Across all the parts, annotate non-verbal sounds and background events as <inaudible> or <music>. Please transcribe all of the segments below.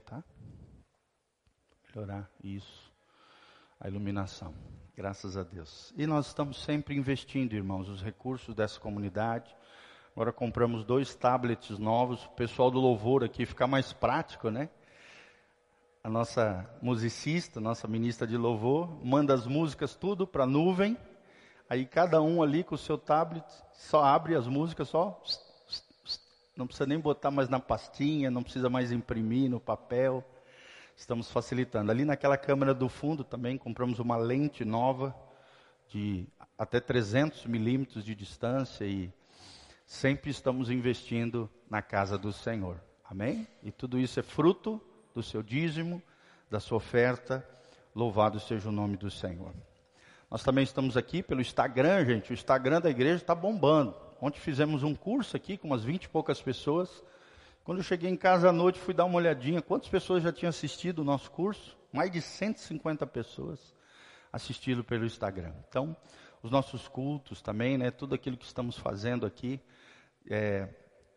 tá? Melhorar isso, a iluminação. Graças a Deus. E nós estamos sempre investindo, irmãos, os recursos dessa comunidade. Agora compramos dois tablets novos. O pessoal do louvor aqui ficar mais prático, né? A nossa musicista, nossa ministra de louvor, manda as músicas tudo para a nuvem. Aí cada um ali com o seu tablet só abre as músicas, só não precisa nem botar mais na pastinha, não precisa mais imprimir no papel. Estamos facilitando. Ali naquela câmera do fundo também compramos uma lente nova de até 300 milímetros de distância e sempre estamos investindo na casa do Senhor. Amém? E tudo isso é fruto do seu dízimo, da sua oferta. Louvado seja o nome do Senhor. Nós também estamos aqui pelo Instagram, gente. O Instagram da igreja está bombando. Ontem fizemos um curso aqui com umas 20 e poucas pessoas. Quando eu cheguei em casa à noite, fui dar uma olhadinha. Quantas pessoas já tinham assistido o nosso curso? Mais de 150 pessoas assistindo pelo Instagram. Então, os nossos cultos também, né? Tudo aquilo que estamos fazendo aqui é,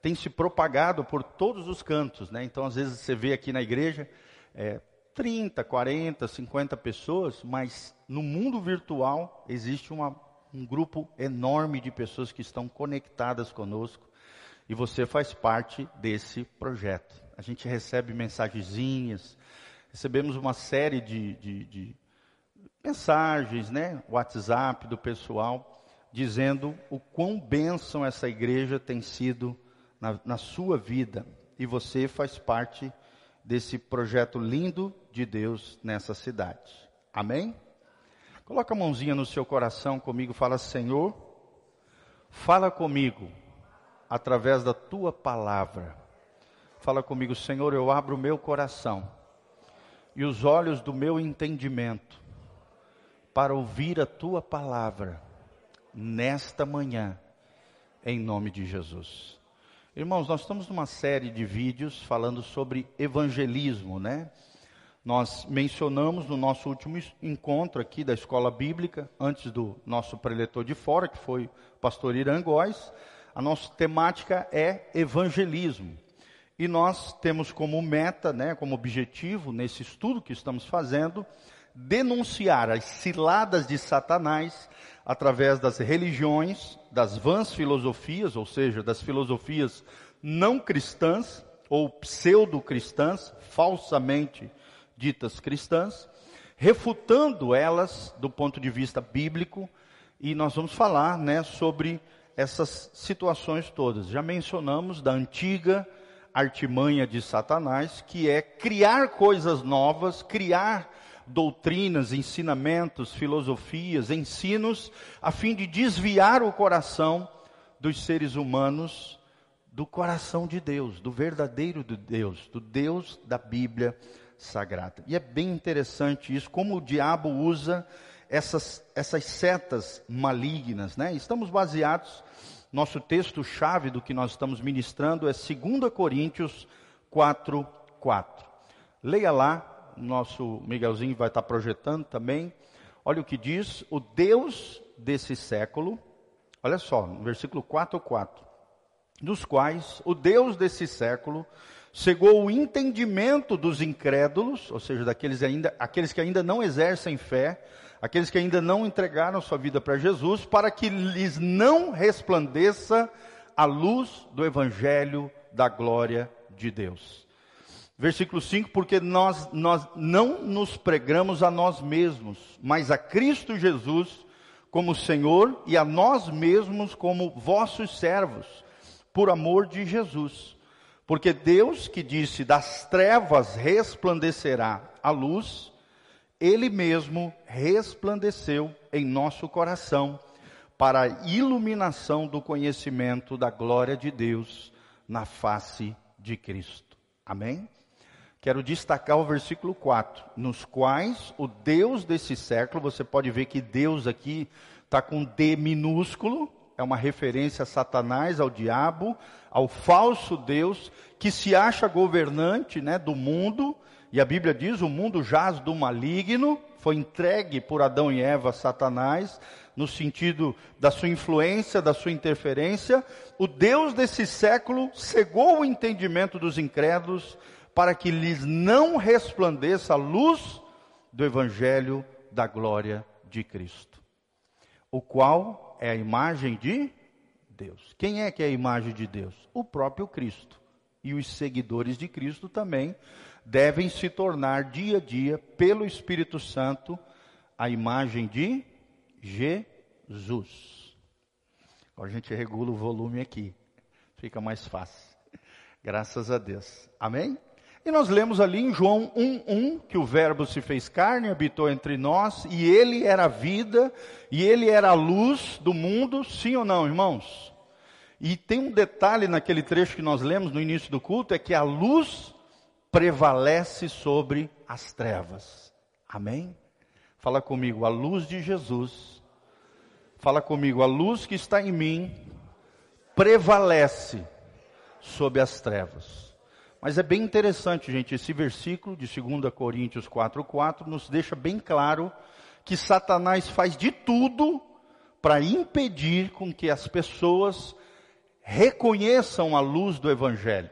tem se propagado por todos os cantos, né? Então, às vezes você vê aqui na igreja é, 30, 40, 50 pessoas, mas no mundo virtual existe uma um grupo enorme de pessoas que estão conectadas conosco e você faz parte desse projeto. A gente recebe mensagenzinhas, recebemos uma série de, de, de mensagens, né, WhatsApp do pessoal, dizendo o quão bênção essa igreja tem sido na, na sua vida e você faz parte desse projeto lindo de Deus nessa cidade. Amém? Coloca a mãozinha no seu coração comigo, fala: Senhor, fala comigo através da tua palavra. Fala comigo, Senhor, eu abro o meu coração e os olhos do meu entendimento para ouvir a tua palavra nesta manhã, em nome de Jesus. Irmãos, nós estamos numa série de vídeos falando sobre evangelismo, né? Nós mencionamos no nosso último encontro aqui da escola bíblica, antes do nosso preletor de fora, que foi o pastor Irã Góes, a nossa temática é evangelismo. E nós temos como meta, né, como objetivo, nesse estudo que estamos fazendo, denunciar as ciladas de Satanás através das religiões, das vãs filosofias, ou seja, das filosofias não cristãs ou pseudo-cristãs, falsamente ditas cristãs, refutando elas do ponto de vista bíblico, e nós vamos falar, né, sobre essas situações todas. Já mencionamos da antiga artimanha de Satanás, que é criar coisas novas, criar doutrinas, ensinamentos, filosofias, ensinos, a fim de desviar o coração dos seres humanos do coração de Deus, do verdadeiro de Deus, do Deus da Bíblia sagrada. E é bem interessante isso, como o diabo usa essas, essas setas malignas, né? Estamos baseados, nosso texto-chave do que nós estamos ministrando é 2 Coríntios 4, 4. Leia lá, nosso Miguelzinho vai estar projetando também. Olha o que diz, o Deus desse século, olha só, no versículo 4, 4. Dos quais o Deus desse século cegou o entendimento dos incrédulos, ou seja, daqueles ainda, aqueles que ainda não exercem fé, aqueles que ainda não entregaram sua vida para Jesus, para que lhes não resplandeça a luz do evangelho da glória de Deus. Versículo 5, porque nós, nós não nos pregamos a nós mesmos, mas a Cristo Jesus como Senhor e a nós mesmos como vossos servos, por amor de Jesus porque Deus que disse: das trevas resplandecerá a luz, Ele mesmo resplandeceu em nosso coração para a iluminação do conhecimento da glória de Deus na face de Cristo. Amém? Quero destacar o versículo 4, nos quais o Deus desse século, você pode ver que Deus aqui está com D minúsculo, é uma referência a Satanás, ao diabo, ao falso Deus que se acha governante né, do mundo, e a Bíblia diz: o mundo jaz do maligno, foi entregue por Adão e Eva a Satanás, no sentido da sua influência, da sua interferência. O Deus desse século cegou o entendimento dos incrédulos para que lhes não resplandeça a luz do evangelho da glória de Cristo, o qual é a imagem de Deus. Quem é que é a imagem de Deus? O próprio Cristo. E os seguidores de Cristo também devem se tornar dia a dia, pelo Espírito Santo, a imagem de Jesus. Agora a gente regula o volume aqui, fica mais fácil. Graças a Deus. Amém? E nós lemos ali em João 1:1 que o Verbo se fez carne, habitou entre nós, e ele era a vida, e ele era a luz do mundo, sim ou não, irmãos? E tem um detalhe naquele trecho que nós lemos no início do culto, é que a luz prevalece sobre as trevas. Amém? Fala comigo, a luz de Jesus. Fala comigo, a luz que está em mim prevalece sobre as trevas. Mas é bem interessante, gente, esse versículo de 2 Coríntios 4:4 nos deixa bem claro que Satanás faz de tudo para impedir com que as pessoas reconheçam a luz do evangelho.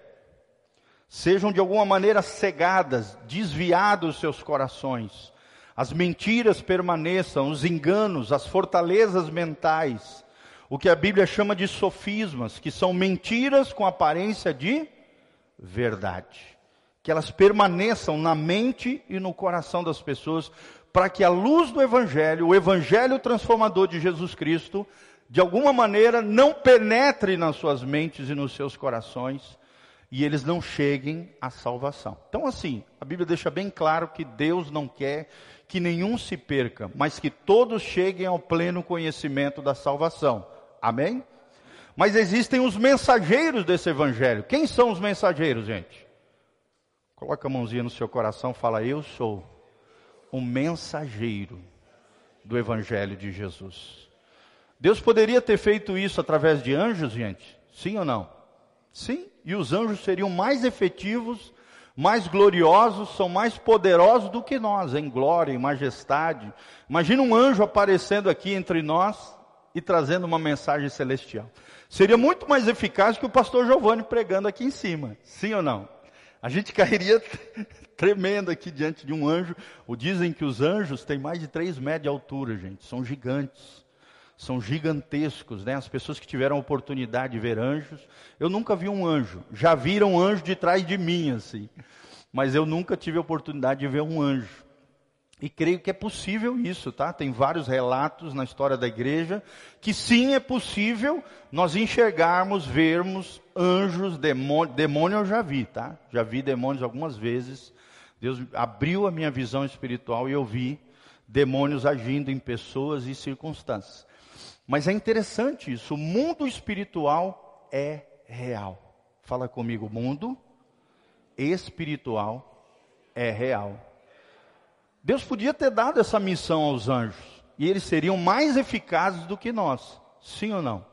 Sejam de alguma maneira cegadas, desviados seus corações. As mentiras permaneçam, os enganos, as fortalezas mentais, o que a Bíblia chama de sofismas, que são mentiras com aparência de verdade. Que elas permaneçam na mente e no coração das pessoas, para que a luz do Evangelho, o Evangelho transformador de Jesus Cristo, de alguma maneira não penetre nas suas mentes e nos seus corações e eles não cheguem à salvação. Então, assim, a Bíblia deixa bem claro que Deus não quer que nenhum se perca, mas que todos cheguem ao pleno conhecimento da salvação. Amém? Mas existem os mensageiros desse evangelho. Quem são os mensageiros, gente? Coloca a mãozinha no seu coração, fala: Eu sou um mensageiro do evangelho de Jesus. Deus poderia ter feito isso através de anjos, gente? Sim ou não? Sim, e os anjos seriam mais efetivos, mais gloriosos, são mais poderosos do que nós, em glória, em majestade. Imagina um anjo aparecendo aqui entre nós e trazendo uma mensagem celestial. Seria muito mais eficaz que o pastor Giovanni pregando aqui em cima. Sim ou não? A gente <laughs> cairia tremendo aqui diante de um anjo. O dizem que os anjos têm mais de 3 metros de altura, gente. São gigantes. São gigantescos, né? As pessoas que tiveram oportunidade de ver anjos. Eu nunca vi um anjo. Já viram anjo de trás de mim, assim. Mas eu nunca tive a oportunidade de ver um anjo. E creio que é possível isso, tá? Tem vários relatos na história da igreja que sim é possível nós enxergarmos, vermos anjos, demônio, demônio eu já vi, tá? Já vi demônios algumas vezes. Deus abriu a minha visão espiritual e eu vi demônios agindo em pessoas e circunstâncias. Mas é interessante isso, o mundo espiritual é real. Fala comigo, mundo espiritual é real. Deus podia ter dado essa missão aos anjos e eles seriam mais eficazes do que nós, sim ou não?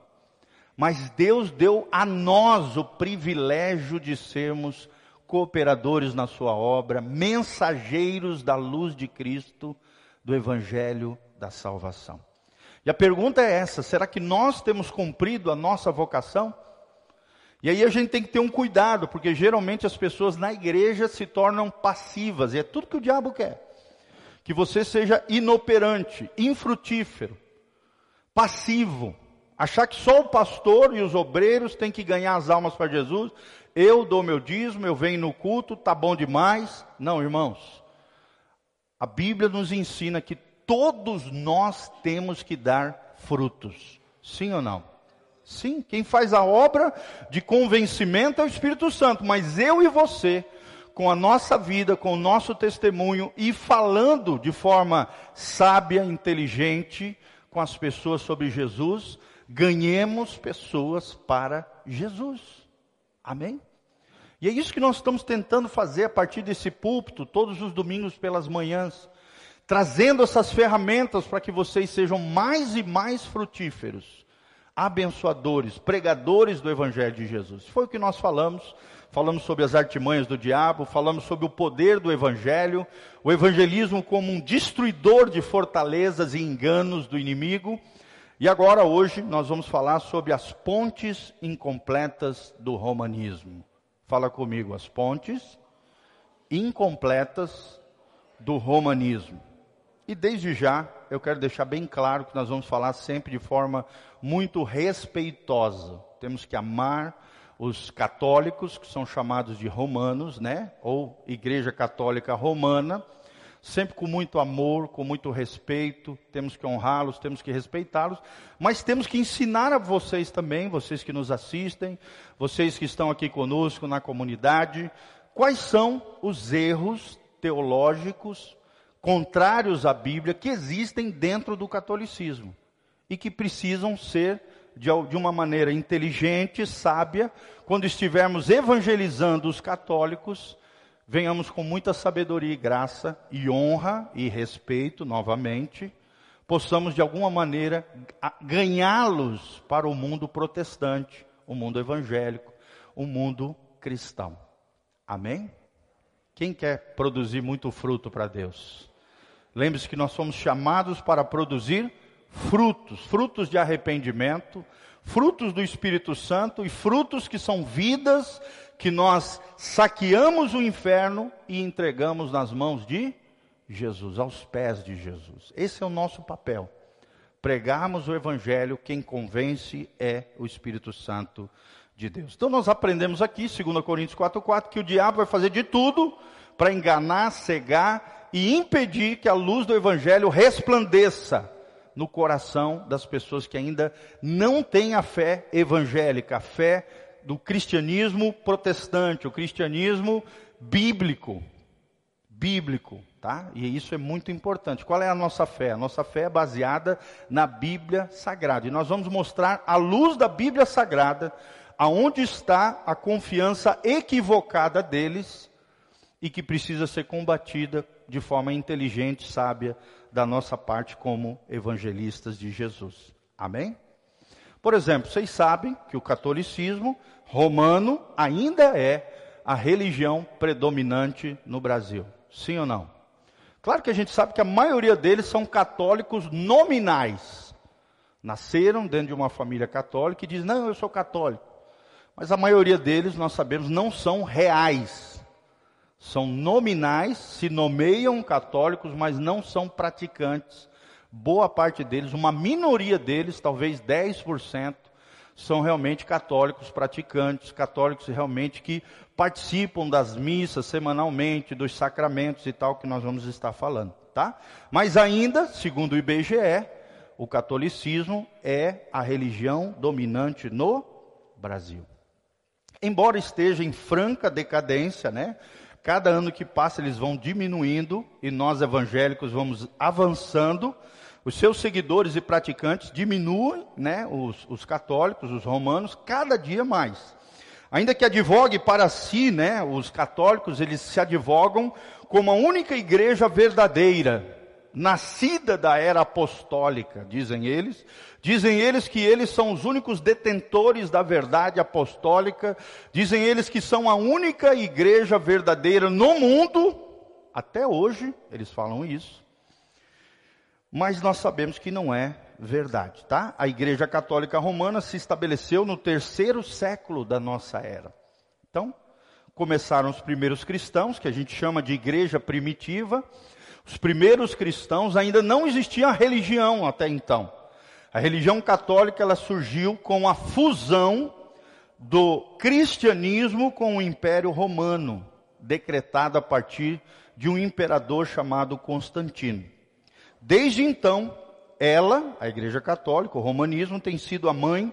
Mas Deus deu a nós o privilégio de sermos cooperadores na sua obra, mensageiros da luz de Cristo, do evangelho da salvação. E a pergunta é essa: será que nós temos cumprido a nossa vocação? E aí a gente tem que ter um cuidado, porque geralmente as pessoas na igreja se tornam passivas, e é tudo que o diabo quer que você seja inoperante, infrutífero, passivo, achar que só o pastor e os obreiros têm que ganhar as almas para Jesus. Eu dou meu dízimo, eu venho no culto, tá bom demais. Não, irmãos. A Bíblia nos ensina que todos nós temos que dar frutos. Sim ou não? Sim, quem faz a obra de convencimento é o Espírito Santo, mas eu e você com a nossa vida, com o nosso testemunho e falando de forma sábia, inteligente com as pessoas sobre Jesus, ganhemos pessoas para Jesus. Amém? E é isso que nós estamos tentando fazer a partir desse púlpito, todos os domingos pelas manhãs, trazendo essas ferramentas para que vocês sejam mais e mais frutíferos, abençoadores, pregadores do Evangelho de Jesus. Foi o que nós falamos falamos sobre as artimanhas do diabo, falamos sobre o poder do evangelho, o evangelismo como um destruidor de fortalezas e enganos do inimigo. E agora, hoje, nós vamos falar sobre as pontes incompletas do romanismo. Fala comigo, as pontes incompletas do romanismo. E desde já, eu quero deixar bem claro que nós vamos falar sempre de forma muito respeitosa. Temos que amar os católicos, que são chamados de romanos, né? Ou Igreja Católica Romana, sempre com muito amor, com muito respeito, temos que honrá-los, temos que respeitá-los, mas temos que ensinar a vocês também, vocês que nos assistem, vocês que estão aqui conosco na comunidade, quais são os erros teológicos contrários à Bíblia que existem dentro do catolicismo e que precisam ser de, uma maneira inteligente, sábia, quando estivermos evangelizando os católicos, venhamos com muita sabedoria e graça e honra e respeito novamente, possamos de alguma maneira ganhá-los para o mundo protestante, o mundo evangélico, o mundo cristão. Amém? Quem quer produzir muito fruto para Deus? Lembre-se que nós somos chamados para produzir frutos, frutos de arrependimento, frutos do Espírito Santo e frutos que são vidas que nós saqueamos o inferno e entregamos nas mãos de Jesus, aos pés de Jesus. Esse é o nosso papel. Pregarmos o Evangelho, quem convence é o Espírito Santo de Deus. Então nós aprendemos aqui, 2 Coríntios 4,4, que o diabo vai fazer de tudo para enganar, cegar e impedir que a luz do Evangelho resplandeça no coração das pessoas que ainda não têm a fé evangélica, a fé do cristianismo protestante, o cristianismo bíblico. Bíblico, tá? E isso é muito importante. Qual é a nossa fé? A nossa fé é baseada na Bíblia Sagrada. E nós vamos mostrar, à luz da Bíblia Sagrada, aonde está a confiança equivocada deles e que precisa ser combatida de forma inteligente, sábia, da nossa parte como evangelistas de Jesus. Amém? Por exemplo, vocês sabem que o catolicismo romano ainda é a religião predominante no Brasil. Sim ou não? Claro que a gente sabe que a maioria deles são católicos nominais. Nasceram dentro de uma família católica e dizem, não, eu sou católico. Mas a maioria deles, nós sabemos, não são reais. São nominais, se nomeiam católicos, mas não são praticantes boa parte deles, uma minoria deles, talvez 10%, são realmente católicos praticantes, católicos realmente que participam das missas semanalmente, dos sacramentos e tal que nós vamos estar falando, tá? Mas ainda, segundo o IBGE, o catolicismo é a religião dominante no Brasil. Embora esteja em franca decadência, né? Cada ano que passa eles vão diminuindo e nós evangélicos vamos avançando os seus seguidores e praticantes diminuem, né, os, os católicos, os romanos, cada dia mais. Ainda que advogue para si, né, os católicos, eles se advogam como a única igreja verdadeira, nascida da era apostólica, dizem eles. Dizem eles que eles são os únicos detentores da verdade apostólica. Dizem eles que são a única igreja verdadeira no mundo. Até hoje, eles falam isso mas nós sabemos que não é verdade, tá? A Igreja Católica Romana se estabeleceu no terceiro século da nossa era. Então, começaram os primeiros cristãos, que a gente chama de igreja primitiva. Os primeiros cristãos ainda não existia religião até então. A religião católica ela surgiu com a fusão do cristianismo com o Império Romano, decretada a partir de um imperador chamado Constantino. Desde então, ela, a Igreja Católica, o romanismo, tem sido a mãe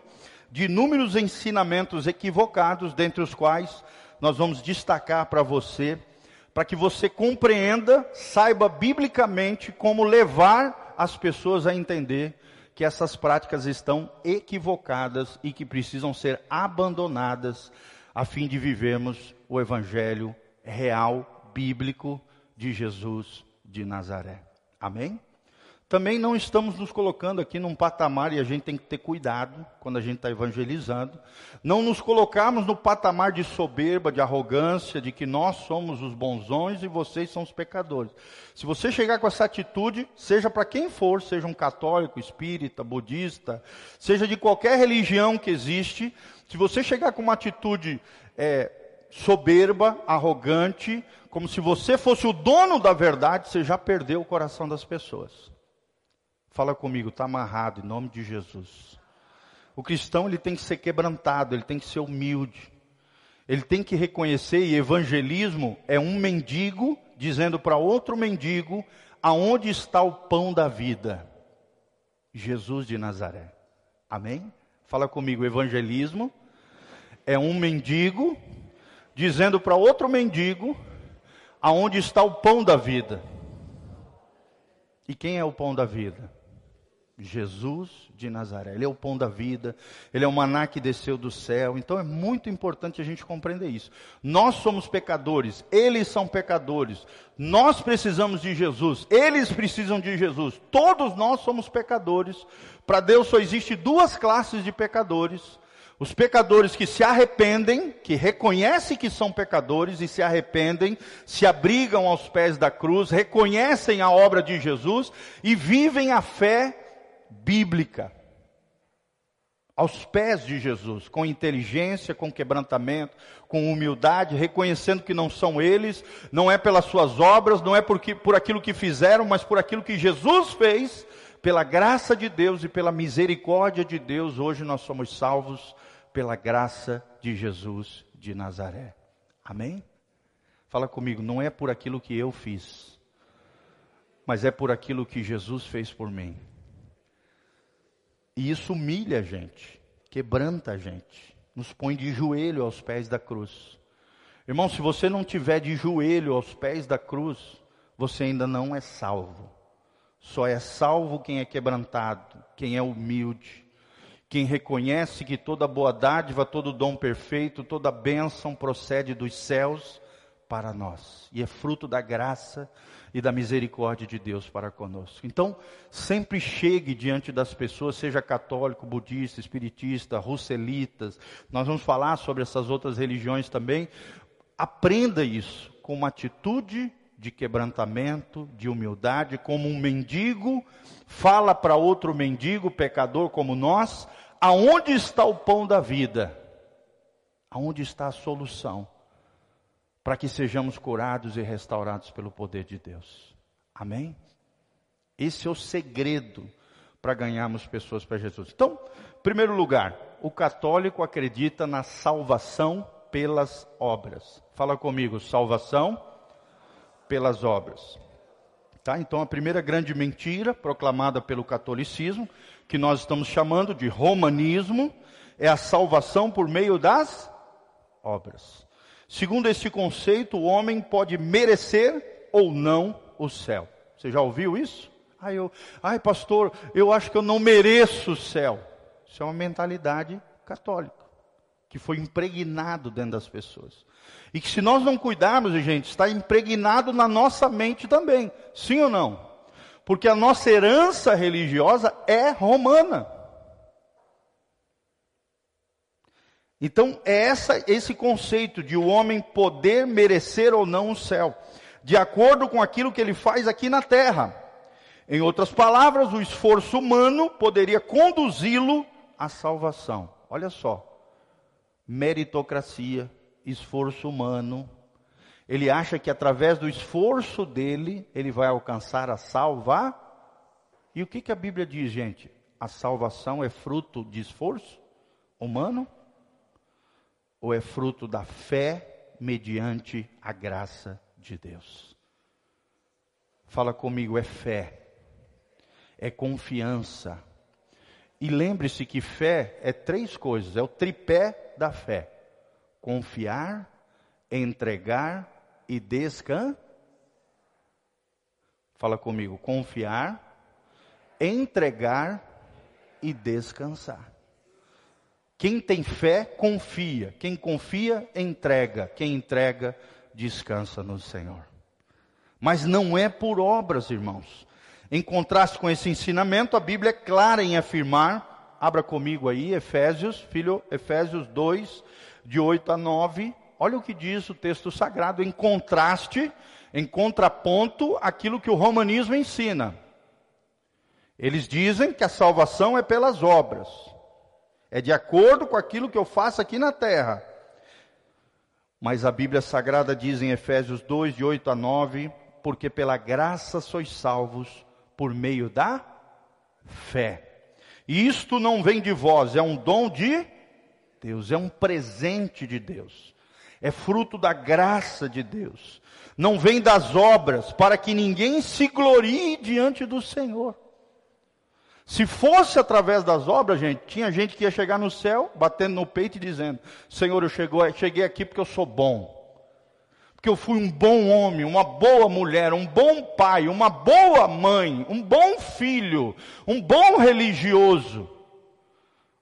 de inúmeros ensinamentos equivocados, dentre os quais nós vamos destacar para você, para que você compreenda, saiba biblicamente como levar as pessoas a entender que essas práticas estão equivocadas e que precisam ser abandonadas a fim de vivermos o evangelho real, bíblico de Jesus de Nazaré. Amém? Também não estamos nos colocando aqui num patamar, e a gente tem que ter cuidado quando a gente está evangelizando, não nos colocarmos no patamar de soberba, de arrogância, de que nós somos os bonzões e vocês são os pecadores. Se você chegar com essa atitude, seja para quem for, seja um católico, espírita, budista, seja de qualquer religião que existe, se você chegar com uma atitude é, soberba, arrogante, como se você fosse o dono da verdade, você já perdeu o coração das pessoas. Fala comigo, está amarrado em nome de Jesus. O cristão ele tem que ser quebrantado, ele tem que ser humilde. Ele tem que reconhecer, e evangelismo é um mendigo dizendo para outro mendigo aonde está o pão da vida. Jesus de Nazaré. Amém? Fala comigo, evangelismo é um mendigo dizendo para outro mendigo aonde está o pão da vida. E quem é o pão da vida? Jesus de Nazaré. Ele é o pão da vida, ele é o maná que desceu do céu. Então é muito importante a gente compreender isso. Nós somos pecadores, eles são pecadores. Nós precisamos de Jesus, eles precisam de Jesus. Todos nós somos pecadores. Para Deus só existe duas classes de pecadores. Os pecadores que se arrependem, que reconhecem que são pecadores e se arrependem, se abrigam aos pés da cruz, reconhecem a obra de Jesus e vivem a fé bíblica, aos pés de Jesus, com inteligência, com quebrantamento, com humildade, reconhecendo que não são eles, não é pelas suas obras, não é porque, por aquilo que fizeram, mas por aquilo que Jesus fez, pela graça de Deus e pela misericórdia de Deus, hoje nós somos salvos pela graça de Jesus de Nazaré. Amém? Fala comigo, não é por aquilo que eu fiz, mas é por aquilo que Jesus fez por mim. E isso humilha a gente, quebranta a gente, nos põe de joelho aos pés da cruz. Irmão, se você não tiver de joelho aos pés da cruz, você ainda não é salvo. Só é salvo quem é quebrantado, quem é humilde, quem reconhece que toda boa dádiva, todo dom perfeito, toda bênção procede dos céus para nós e é fruto da graça e da misericórdia de Deus para conosco. Então, sempre chegue diante das pessoas, seja católico, budista, espiritista, russelitas, nós vamos falar sobre essas outras religiões também. Aprenda isso com uma atitude de quebrantamento, de humildade, como um mendigo fala para outro mendigo, pecador como nós, aonde está o pão da vida? Aonde está a solução? Para que sejamos curados e restaurados pelo poder de Deus. Amém? Esse é o segredo para ganharmos pessoas para Jesus. Então, primeiro lugar, o católico acredita na salvação pelas obras. Fala comigo, salvação pelas obras. Tá? Então, a primeira grande mentira proclamada pelo catolicismo, que nós estamos chamando de romanismo, é a salvação por meio das obras. Segundo este conceito, o homem pode merecer ou não o céu. Você já ouviu isso? Ai, eu, ai, pastor, eu acho que eu não mereço o céu. Isso é uma mentalidade católica que foi impregnado dentro das pessoas. E que se nós não cuidarmos, gente, está impregnado na nossa mente também. Sim ou não? Porque a nossa herança religiosa é romana. Então, é essa, esse conceito de o homem poder merecer ou não o céu, de acordo com aquilo que ele faz aqui na terra. Em outras palavras, o esforço humano poderia conduzi-lo à salvação. Olha só, meritocracia, esforço humano. Ele acha que através do esforço dele, ele vai alcançar a salvar. E o que, que a Bíblia diz, gente? A salvação é fruto de esforço humano? Ou é fruto da fé mediante a graça de Deus? Fala comigo, é fé, é confiança. E lembre-se que fé é três coisas, é o tripé da fé: confiar, entregar e descansar. Fala comigo, confiar, entregar e descansar. Quem tem fé, confia. Quem confia, entrega. Quem entrega, descansa no Senhor. Mas não é por obras, irmãos. Em contraste com esse ensinamento, a Bíblia é clara em afirmar, abra comigo aí, Efésios, filho, Efésios 2, de 8 a 9. Olha o que diz o texto sagrado, em contraste, em contraponto àquilo que o romanismo ensina. Eles dizem que a salvação é pelas obras. É de acordo com aquilo que eu faço aqui na terra. Mas a Bíblia Sagrada diz em Efésios 2, de 8 a 9: Porque pela graça sois salvos por meio da fé. E isto não vem de vós, é um dom de Deus, é um presente de Deus, é fruto da graça de Deus, não vem das obras, para que ninguém se glorie diante do Senhor. Se fosse através das obras, gente, tinha gente que ia chegar no céu, batendo no peito e dizendo: Senhor, eu cheguei aqui porque eu sou bom. Porque eu fui um bom homem, uma boa mulher, um bom pai, uma boa mãe, um bom filho, um bom religioso.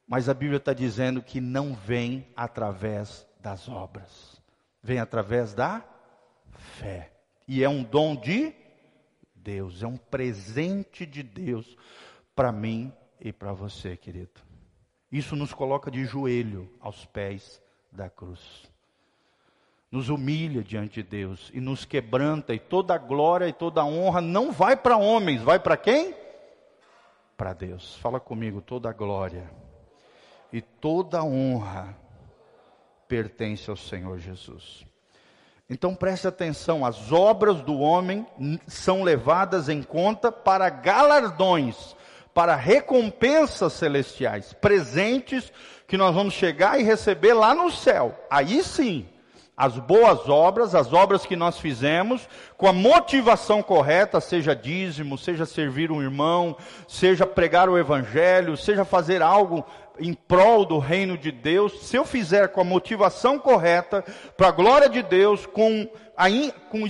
Mas a Bíblia está dizendo que não vem através das obras, vem através da fé. E é um dom de Deus, é um presente de Deus para mim e para você, querido. Isso nos coloca de joelho aos pés da cruz. Nos humilha diante de Deus e nos quebranta, e toda a glória e toda a honra não vai para homens, vai para quem? Para Deus. Fala comigo, toda a glória e toda a honra pertence ao Senhor Jesus. Então preste atenção, as obras do homem são levadas em conta para galardões para recompensas celestiais, presentes que nós vamos chegar e receber lá no céu. Aí sim, as boas obras, as obras que nós fizemos, com a motivação correta, seja dízimo, seja servir um irmão, seja pregar o evangelho, seja fazer algo em prol do reino de Deus, se eu fizer com a motivação correta, para a glória de Deus, com, com,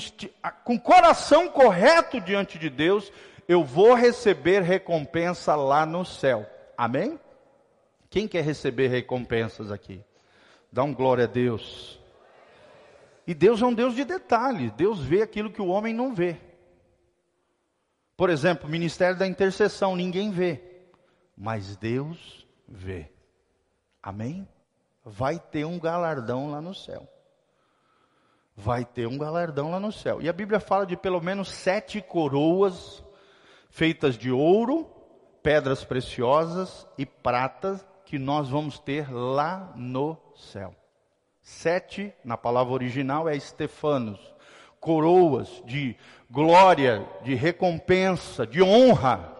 com coração correto diante de Deus, eu vou receber recompensa lá no céu. Amém? Quem quer receber recompensas aqui? Dá um glória a Deus. E Deus é um Deus de detalhes. Deus vê aquilo que o homem não vê. Por exemplo, o ministério da intercessão, ninguém vê. Mas Deus vê. Amém? Vai ter um galardão lá no céu. Vai ter um galardão lá no céu. E a Bíblia fala de pelo menos sete coroas feitas de ouro, pedras preciosas e pratas que nós vamos ter lá no céu. Sete, na palavra original, é estefanos, coroas de glória, de recompensa, de honra,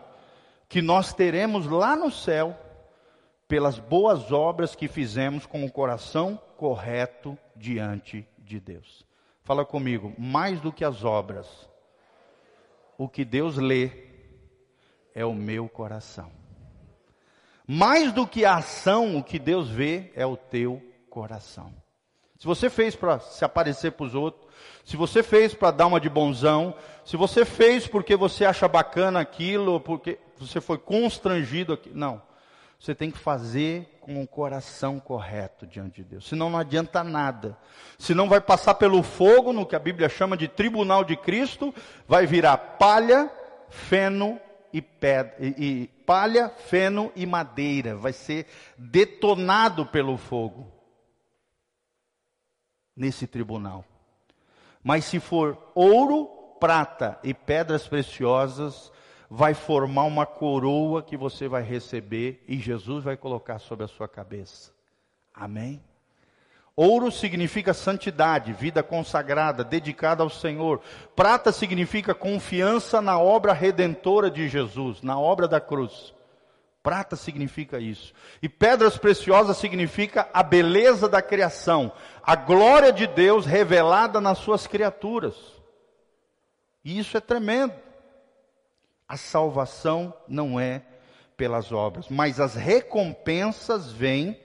que nós teremos lá no céu, pelas boas obras que fizemos com o coração correto diante de Deus. Fala comigo, mais do que as obras, o que Deus lê é o meu coração. Mais do que a ação, o que Deus vê é o teu coração. Se você fez para se aparecer para os outros, se você fez para dar uma de bonzão, se você fez porque você acha bacana aquilo, porque você foi constrangido aqui, não. Você tem que fazer com o coração correto diante de Deus. Senão não adianta nada. Senão vai passar pelo fogo, no que a Bíblia chama de tribunal de Cristo, vai virar palha, feno e, pedra, e, e palha, feno e madeira. Vai ser detonado pelo fogo nesse tribunal. Mas se for ouro, prata e pedras preciosas, vai formar uma coroa que você vai receber e Jesus vai colocar sobre a sua cabeça. Amém? Ouro significa santidade, vida consagrada, dedicada ao Senhor. Prata significa confiança na obra redentora de Jesus, na obra da cruz. Prata significa isso. E pedras preciosas significa a beleza da criação, a glória de Deus revelada nas suas criaturas. E isso é tremendo. A salvação não é pelas obras, mas as recompensas vêm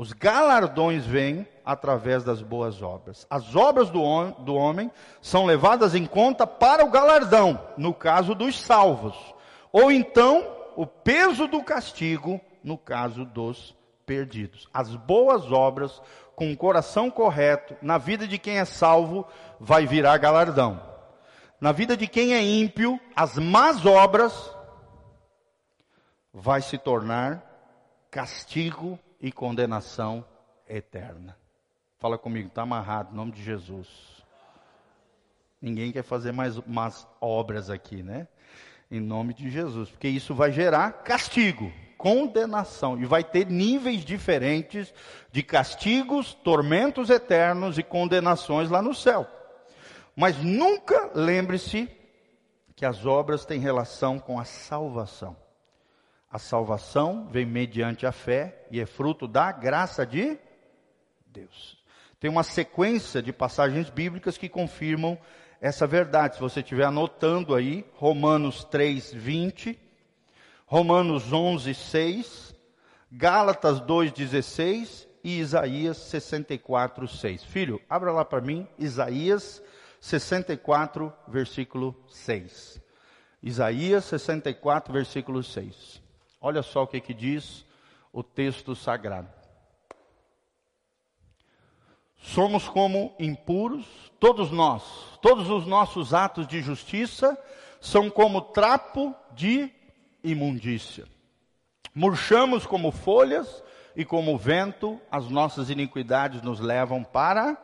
os galardões vêm através das boas obras. As obras do, hom do homem são levadas em conta para o galardão, no caso dos salvos. Ou então, o peso do castigo, no caso dos perdidos. As boas obras, com o coração correto, na vida de quem é salvo, vai virar galardão. Na vida de quem é ímpio, as más obras vai se tornar castigo e condenação eterna. Fala comigo, está amarrado, em nome de Jesus. Ninguém quer fazer mais, mais obras aqui, né? Em nome de Jesus, porque isso vai gerar castigo. condenação. E vai ter níveis diferentes de castigos, tormentos eternos e condenações lá no céu. Mas nunca lembre-se que as obras têm relação com a salvação. A salvação vem mediante a fé e é fruto da graça de Deus. Tem uma sequência de passagens bíblicas que confirmam essa verdade. Se você estiver anotando aí, Romanos 3, 20, Romanos 11, 6, Gálatas 2, 16 e Isaías 64, 6. Filho, abra lá para mim, Isaías 64, versículo 6. Isaías 64, versículo 6. Olha só o que, que diz o texto sagrado. Somos como impuros, todos nós, todos os nossos atos de justiça são como trapo de imundícia. Murchamos como folhas e como vento, as nossas iniquidades nos levam para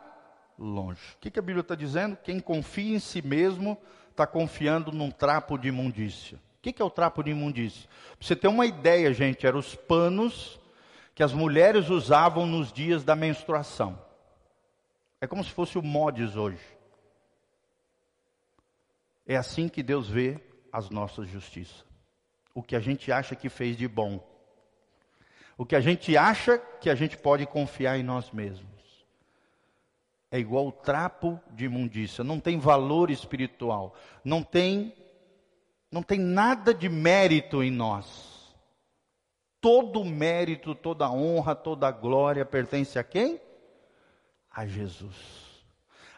longe. O que, a Bíblia está dizendo? Quem confia em si mesmo está confiando num trapo de imundícia. O que, que é o trapo de imundícia? Para você ter uma ideia, gente, eram os panos que as mulheres usavam nos dias da menstruação. É como se fosse o mods hoje. É assim que Deus vê as nossas justiças. O que a gente acha que fez de bom. O que a gente acha que a gente pode confiar em nós mesmos. É igual o trapo de imundícia, não tem valor espiritual, não tem não tem nada de mérito em nós. Todo mérito, toda honra, toda glória pertence a quem? A Jesus.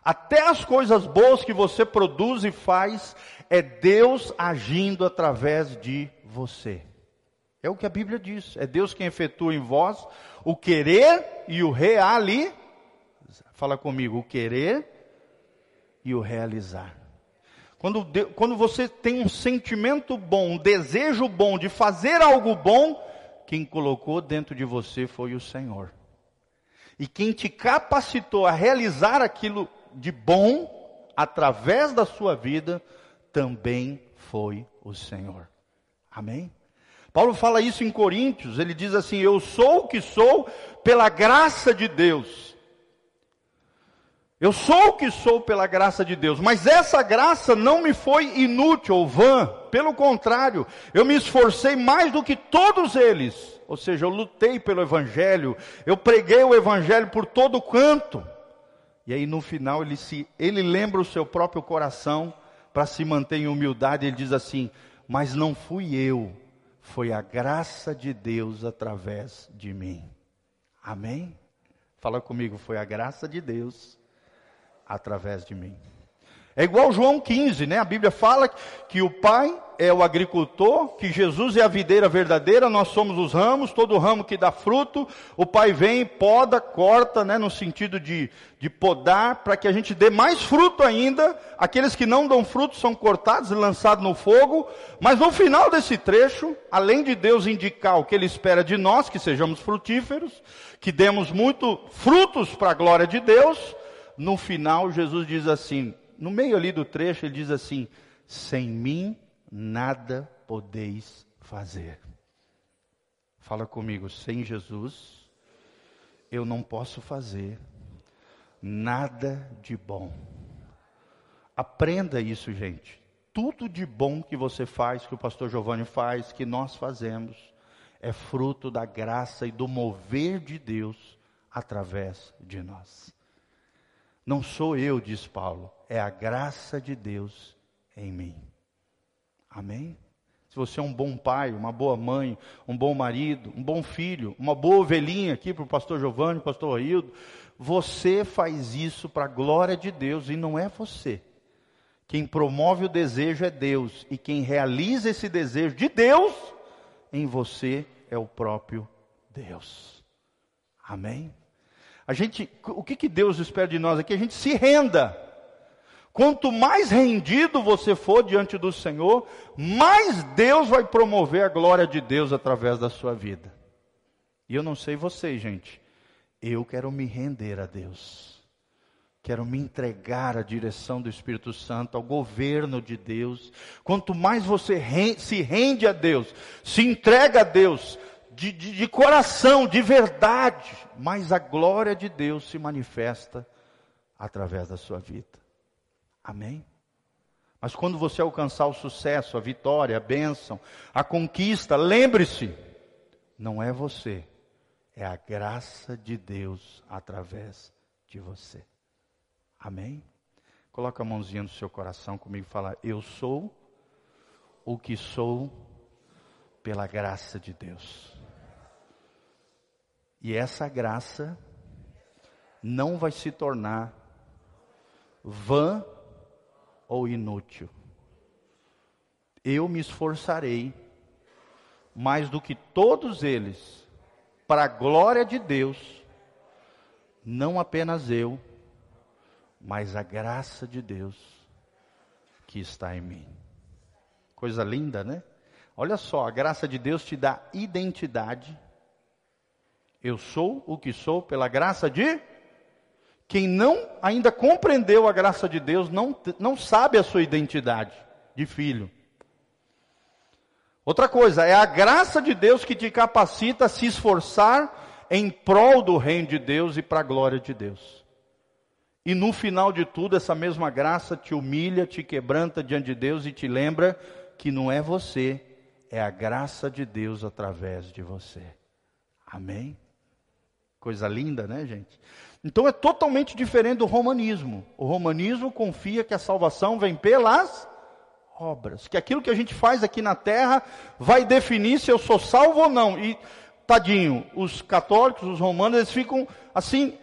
Até as coisas boas que você produz e faz, é Deus agindo através de você. É o que a Bíblia diz. É Deus quem efetua em vós o querer e o realizar. Fala comigo, o querer e o realizar. Quando, quando você tem um sentimento bom, um desejo bom de fazer algo bom, quem colocou dentro de você foi o Senhor. E quem te capacitou a realizar aquilo de bom através da sua vida também foi o Senhor. Amém? Paulo fala isso em Coríntios, ele diz assim: Eu sou o que sou pela graça de Deus. Eu sou o que sou pela graça de Deus, mas essa graça não me foi inútil ou vã, pelo contrário, eu me esforcei mais do que todos eles ou seja, eu lutei pelo Evangelho, eu preguei o Evangelho por todo canto. E aí no final ele, se, ele lembra o seu próprio coração para se manter em humildade, ele diz assim: Mas não fui eu, foi a graça de Deus através de mim. Amém? Fala comigo, foi a graça de Deus através de mim. É igual João 15, né? A Bíblia fala que o Pai é o agricultor, que Jesus é a videira verdadeira, nós somos os ramos, todo ramo que dá fruto, o Pai vem, poda, corta, né? No sentido de, de podar, para que a gente dê mais fruto ainda. Aqueles que não dão fruto são cortados e lançados no fogo. Mas no final desse trecho, além de Deus indicar o que Ele espera de nós, que sejamos frutíferos, que demos muito frutos para a glória de Deus, no final Jesus diz assim, no meio ali do trecho, ele diz assim: sem mim nada podeis fazer. Fala comigo, sem Jesus, eu não posso fazer nada de bom. Aprenda isso, gente. Tudo de bom que você faz, que o pastor Giovanni faz, que nós fazemos, é fruto da graça e do mover de Deus através de nós. Não sou eu, diz Paulo, é a graça de Deus em mim. Amém? Se você é um bom pai, uma boa mãe, um bom marido, um bom filho, uma boa ovelhinha aqui para o pastor Giovanni, pastor Aildo, você faz isso para a glória de Deus e não é você. Quem promove o desejo é Deus e quem realiza esse desejo de Deus em você é o próprio Deus. Amém? A gente, o que, que Deus espera de nós? É que a gente se renda. Quanto mais rendido você for diante do Senhor, mais Deus vai promover a glória de Deus através da sua vida. E eu não sei vocês, gente. Eu quero me render a Deus. quero me entregar à direção do Espírito Santo, ao governo de Deus. Quanto mais você se rende a Deus, se entrega a Deus, de, de, de coração, de verdade, mais a glória de Deus se manifesta através da sua vida. Amém? Mas quando você alcançar o sucesso, a vitória, a bênção, a conquista, lembre-se, não é você, é a graça de Deus através de você. Amém? Coloca a mãozinha no seu coração comigo e fala: Eu sou o que sou pela graça de Deus. E essa graça não vai se tornar vã ou inútil. Eu me esforçarei mais do que todos eles para a glória de Deus, não apenas eu, mas a graça de Deus que está em mim. Coisa linda, né? Olha só, a graça de Deus te dá identidade. Eu sou o que sou pela graça de quem não ainda compreendeu a graça de Deus não, não sabe a sua identidade de filho. Outra coisa, é a graça de Deus que te capacita a se esforçar em prol do reino de Deus e para a glória de Deus. E no final de tudo, essa mesma graça te humilha, te quebranta diante de Deus e te lembra que não é você, é a graça de Deus através de você. Amém? Coisa linda, né, gente? Então é totalmente diferente do romanismo. O romanismo confia que a salvação vem pelas obras, que aquilo que a gente faz aqui na terra vai definir se eu sou salvo ou não. E tadinho, os católicos, os romanos, eles ficam assim,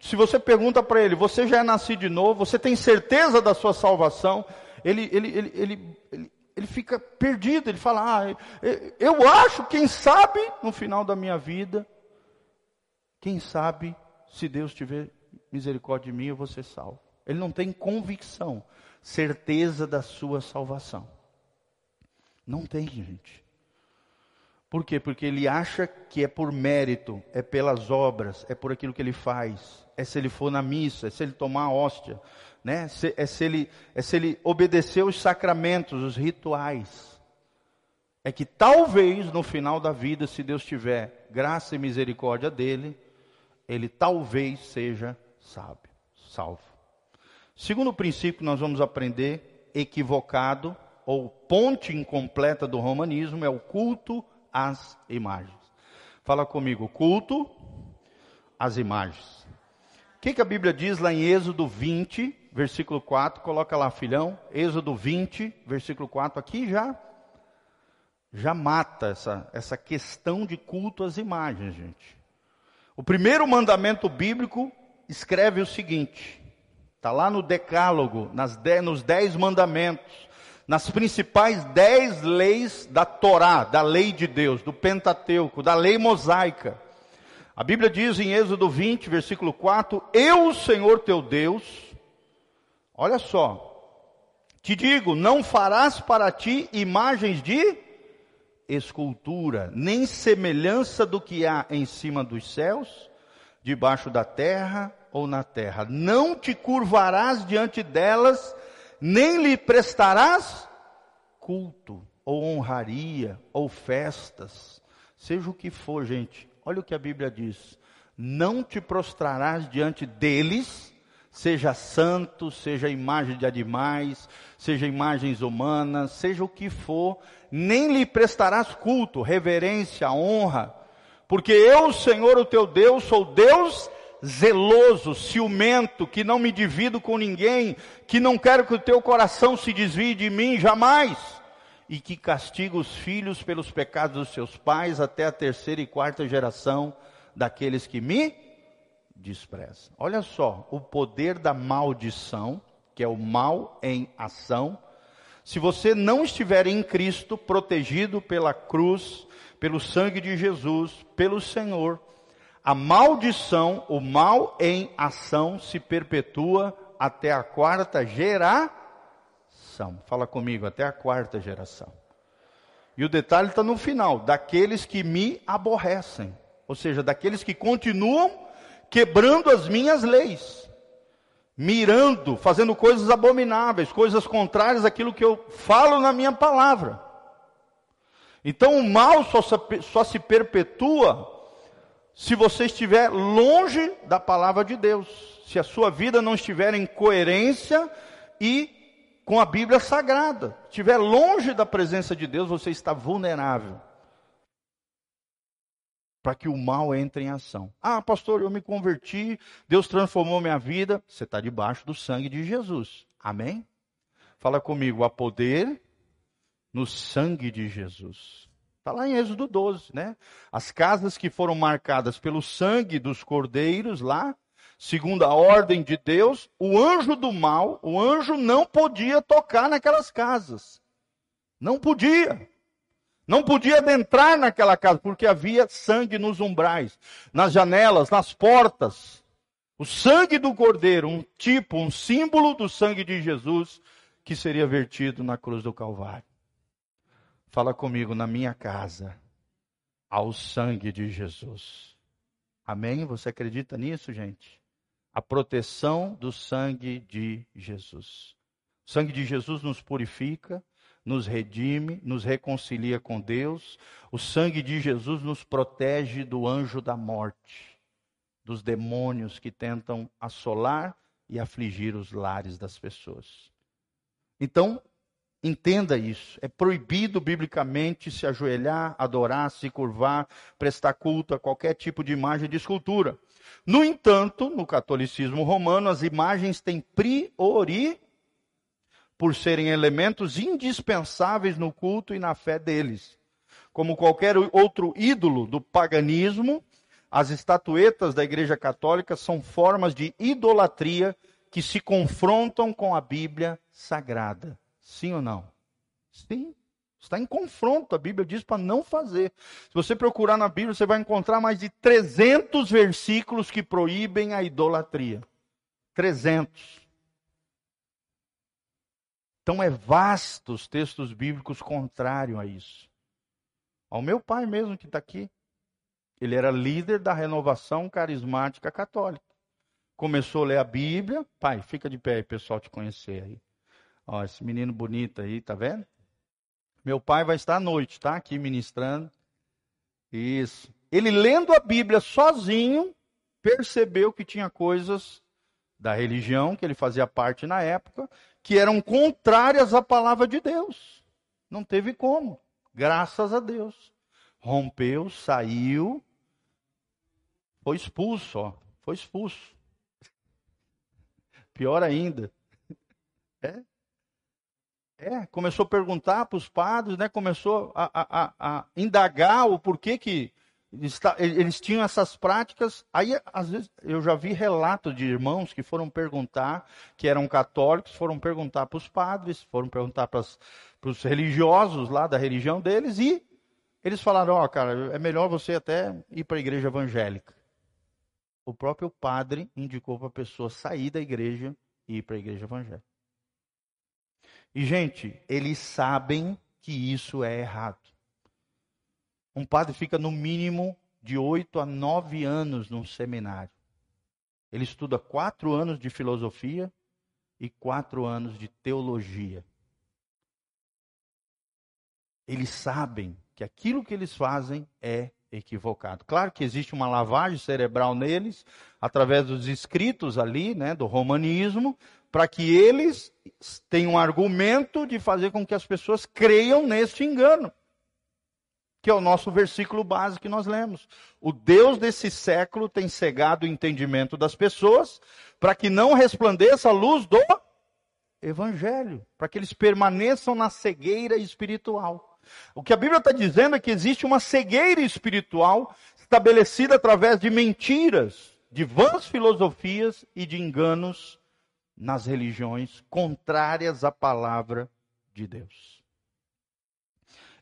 se você pergunta para ele, você já é nascido de novo, você tem certeza da sua salvação? Ele, ele, ele, ele, ele, fica perdido, ele fala, ah, eu acho, quem sabe, no final da minha vida, quem sabe se Deus tiver misericórdia de mim, eu vou ser salvo. Ele não tem convicção, certeza da sua salvação. Não tem, gente. Por quê? Porque ele acha que é por mérito, é pelas obras, é por aquilo que ele faz, é se ele for na missa, é se ele tomar a hóstia, né? é, se ele, é se ele obedecer os sacramentos, os rituais. É que talvez no final da vida, se Deus tiver graça e misericórdia dele, ele talvez seja sábio, salvo. Segundo princípio nós vamos aprender, equivocado ou ponte incompleta do romanismo é o culto às imagens. Fala comigo, culto às imagens. O que, que a Bíblia diz lá em Êxodo 20, versículo 4? Coloca lá, filhão. Êxodo 20, versículo 4. Aqui já já mata essa, essa questão de culto às imagens, gente. O primeiro mandamento bíblico escreve o seguinte: está lá no Decálogo, nas dez, nos dez mandamentos, nas principais dez leis da Torá, da lei de Deus, do Pentateuco, da lei mosaica. A Bíblia diz em Êxodo 20, versículo 4: Eu, Senhor teu Deus, olha só, te digo, não farás para ti imagens de escultura, nem semelhança do que há em cima dos céus, debaixo da terra ou na terra. Não te curvarás diante delas, nem lhe prestarás culto, ou honraria, ou festas, seja o que for, gente. Olha o que a Bíblia diz: não te prostrarás diante deles, seja santo, seja imagem de animais, seja imagens humanas, seja o que for, nem lhe prestarás culto, reverência, honra, porque eu, Senhor, o teu Deus, sou Deus zeloso, ciumento, que não me divido com ninguém, que não quero que o teu coração se desvie de mim jamais, e que castiga os filhos pelos pecados dos seus pais até a terceira e quarta geração daqueles que me despreza. Olha só, o poder da maldição, que é o mal em ação. Se você não estiver em Cristo, protegido pela cruz, pelo sangue de Jesus, pelo Senhor, a maldição, o mal em ação se perpetua até a quarta geração. Fala comigo, até a quarta geração. E o detalhe está no final: daqueles que me aborrecem, ou seja, daqueles que continuam quebrando as minhas leis. Mirando, fazendo coisas abomináveis, coisas contrárias àquilo que eu falo na minha palavra. Então o mal só se, só se perpetua se você estiver longe da palavra de Deus, se a sua vida não estiver em coerência e com a Bíblia Sagrada. Estiver longe da presença de Deus, você está vulnerável para que o mal entre em ação. Ah, pastor, eu me converti, Deus transformou minha vida. Você está debaixo do sangue de Jesus. Amém? Fala comigo, há poder no sangue de Jesus. Está lá em Êxodo 12, né? As casas que foram marcadas pelo sangue dos cordeiros lá, segundo a ordem de Deus, o anjo do mal, o anjo não podia tocar naquelas casas. Não podia. Não podia adentrar naquela casa, porque havia sangue nos umbrais, nas janelas, nas portas. O sangue do cordeiro, um tipo, um símbolo do sangue de Jesus que seria vertido na cruz do Calvário. Fala comigo, na minha casa, ao sangue de Jesus. Amém? Você acredita nisso, gente? A proteção do sangue de Jesus. O sangue de Jesus nos purifica, nos redime, nos reconcilia com Deus. O sangue de Jesus nos protege do anjo da morte, dos demônios que tentam assolar e afligir os lares das pessoas. Então, entenda isso. É proibido biblicamente se ajoelhar, adorar, se curvar, prestar culto a qualquer tipo de imagem de escultura. No entanto, no catolicismo romano, as imagens têm prioridade por serem elementos indispensáveis no culto e na fé deles. Como qualquer outro ídolo do paganismo, as estatuetas da Igreja Católica são formas de idolatria que se confrontam com a Bíblia Sagrada. Sim ou não? Sim. Está em confronto, a Bíblia diz para não fazer. Se você procurar na Bíblia, você vai encontrar mais de 300 versículos que proíbem a idolatria. 300. Então é vasto os textos bíblicos contrários a isso. Ao meu pai mesmo que está aqui, ele era líder da renovação carismática católica. Começou a ler a Bíblia. Pai, fica de pé aí, pessoal, te conhecer aí. Ó, esse menino bonito aí, tá vendo? Meu pai vai estar à noite, tá? Aqui ministrando. Isso. Ele lendo a Bíblia sozinho, percebeu que tinha coisas da religião que ele fazia parte na época que eram contrárias à palavra de Deus. Não teve como. Graças a Deus. Rompeu, saiu, foi expulso, ó. Foi expulso. Pior ainda. É. É, começou a perguntar para os padres, né? Começou a, a, a, indagar o porquê que eles tinham essas práticas. Aí, às vezes, eu já vi relatos de irmãos que foram perguntar, que eram católicos, foram perguntar para os padres, foram perguntar para os religiosos lá da religião deles, e eles falaram: Ó, oh, cara, é melhor você até ir para a igreja evangélica. O próprio padre indicou para a pessoa sair da igreja e ir para a igreja evangélica. E, gente, eles sabem que isso é errado. Um padre fica no mínimo de oito a nove anos num seminário. Ele estuda quatro anos de filosofia e quatro anos de teologia. Eles sabem que aquilo que eles fazem é equivocado. Claro que existe uma lavagem cerebral neles, através dos escritos ali, né, do romanismo, para que eles tenham um argumento de fazer com que as pessoas creiam neste engano que é o nosso versículo base que nós lemos. O Deus desse século tem cegado o entendimento das pessoas para que não resplandeça a luz do Evangelho, para que eles permaneçam na cegueira espiritual. O que a Bíblia está dizendo é que existe uma cegueira espiritual estabelecida através de mentiras, de vãs filosofias e de enganos nas religiões contrárias à palavra de Deus.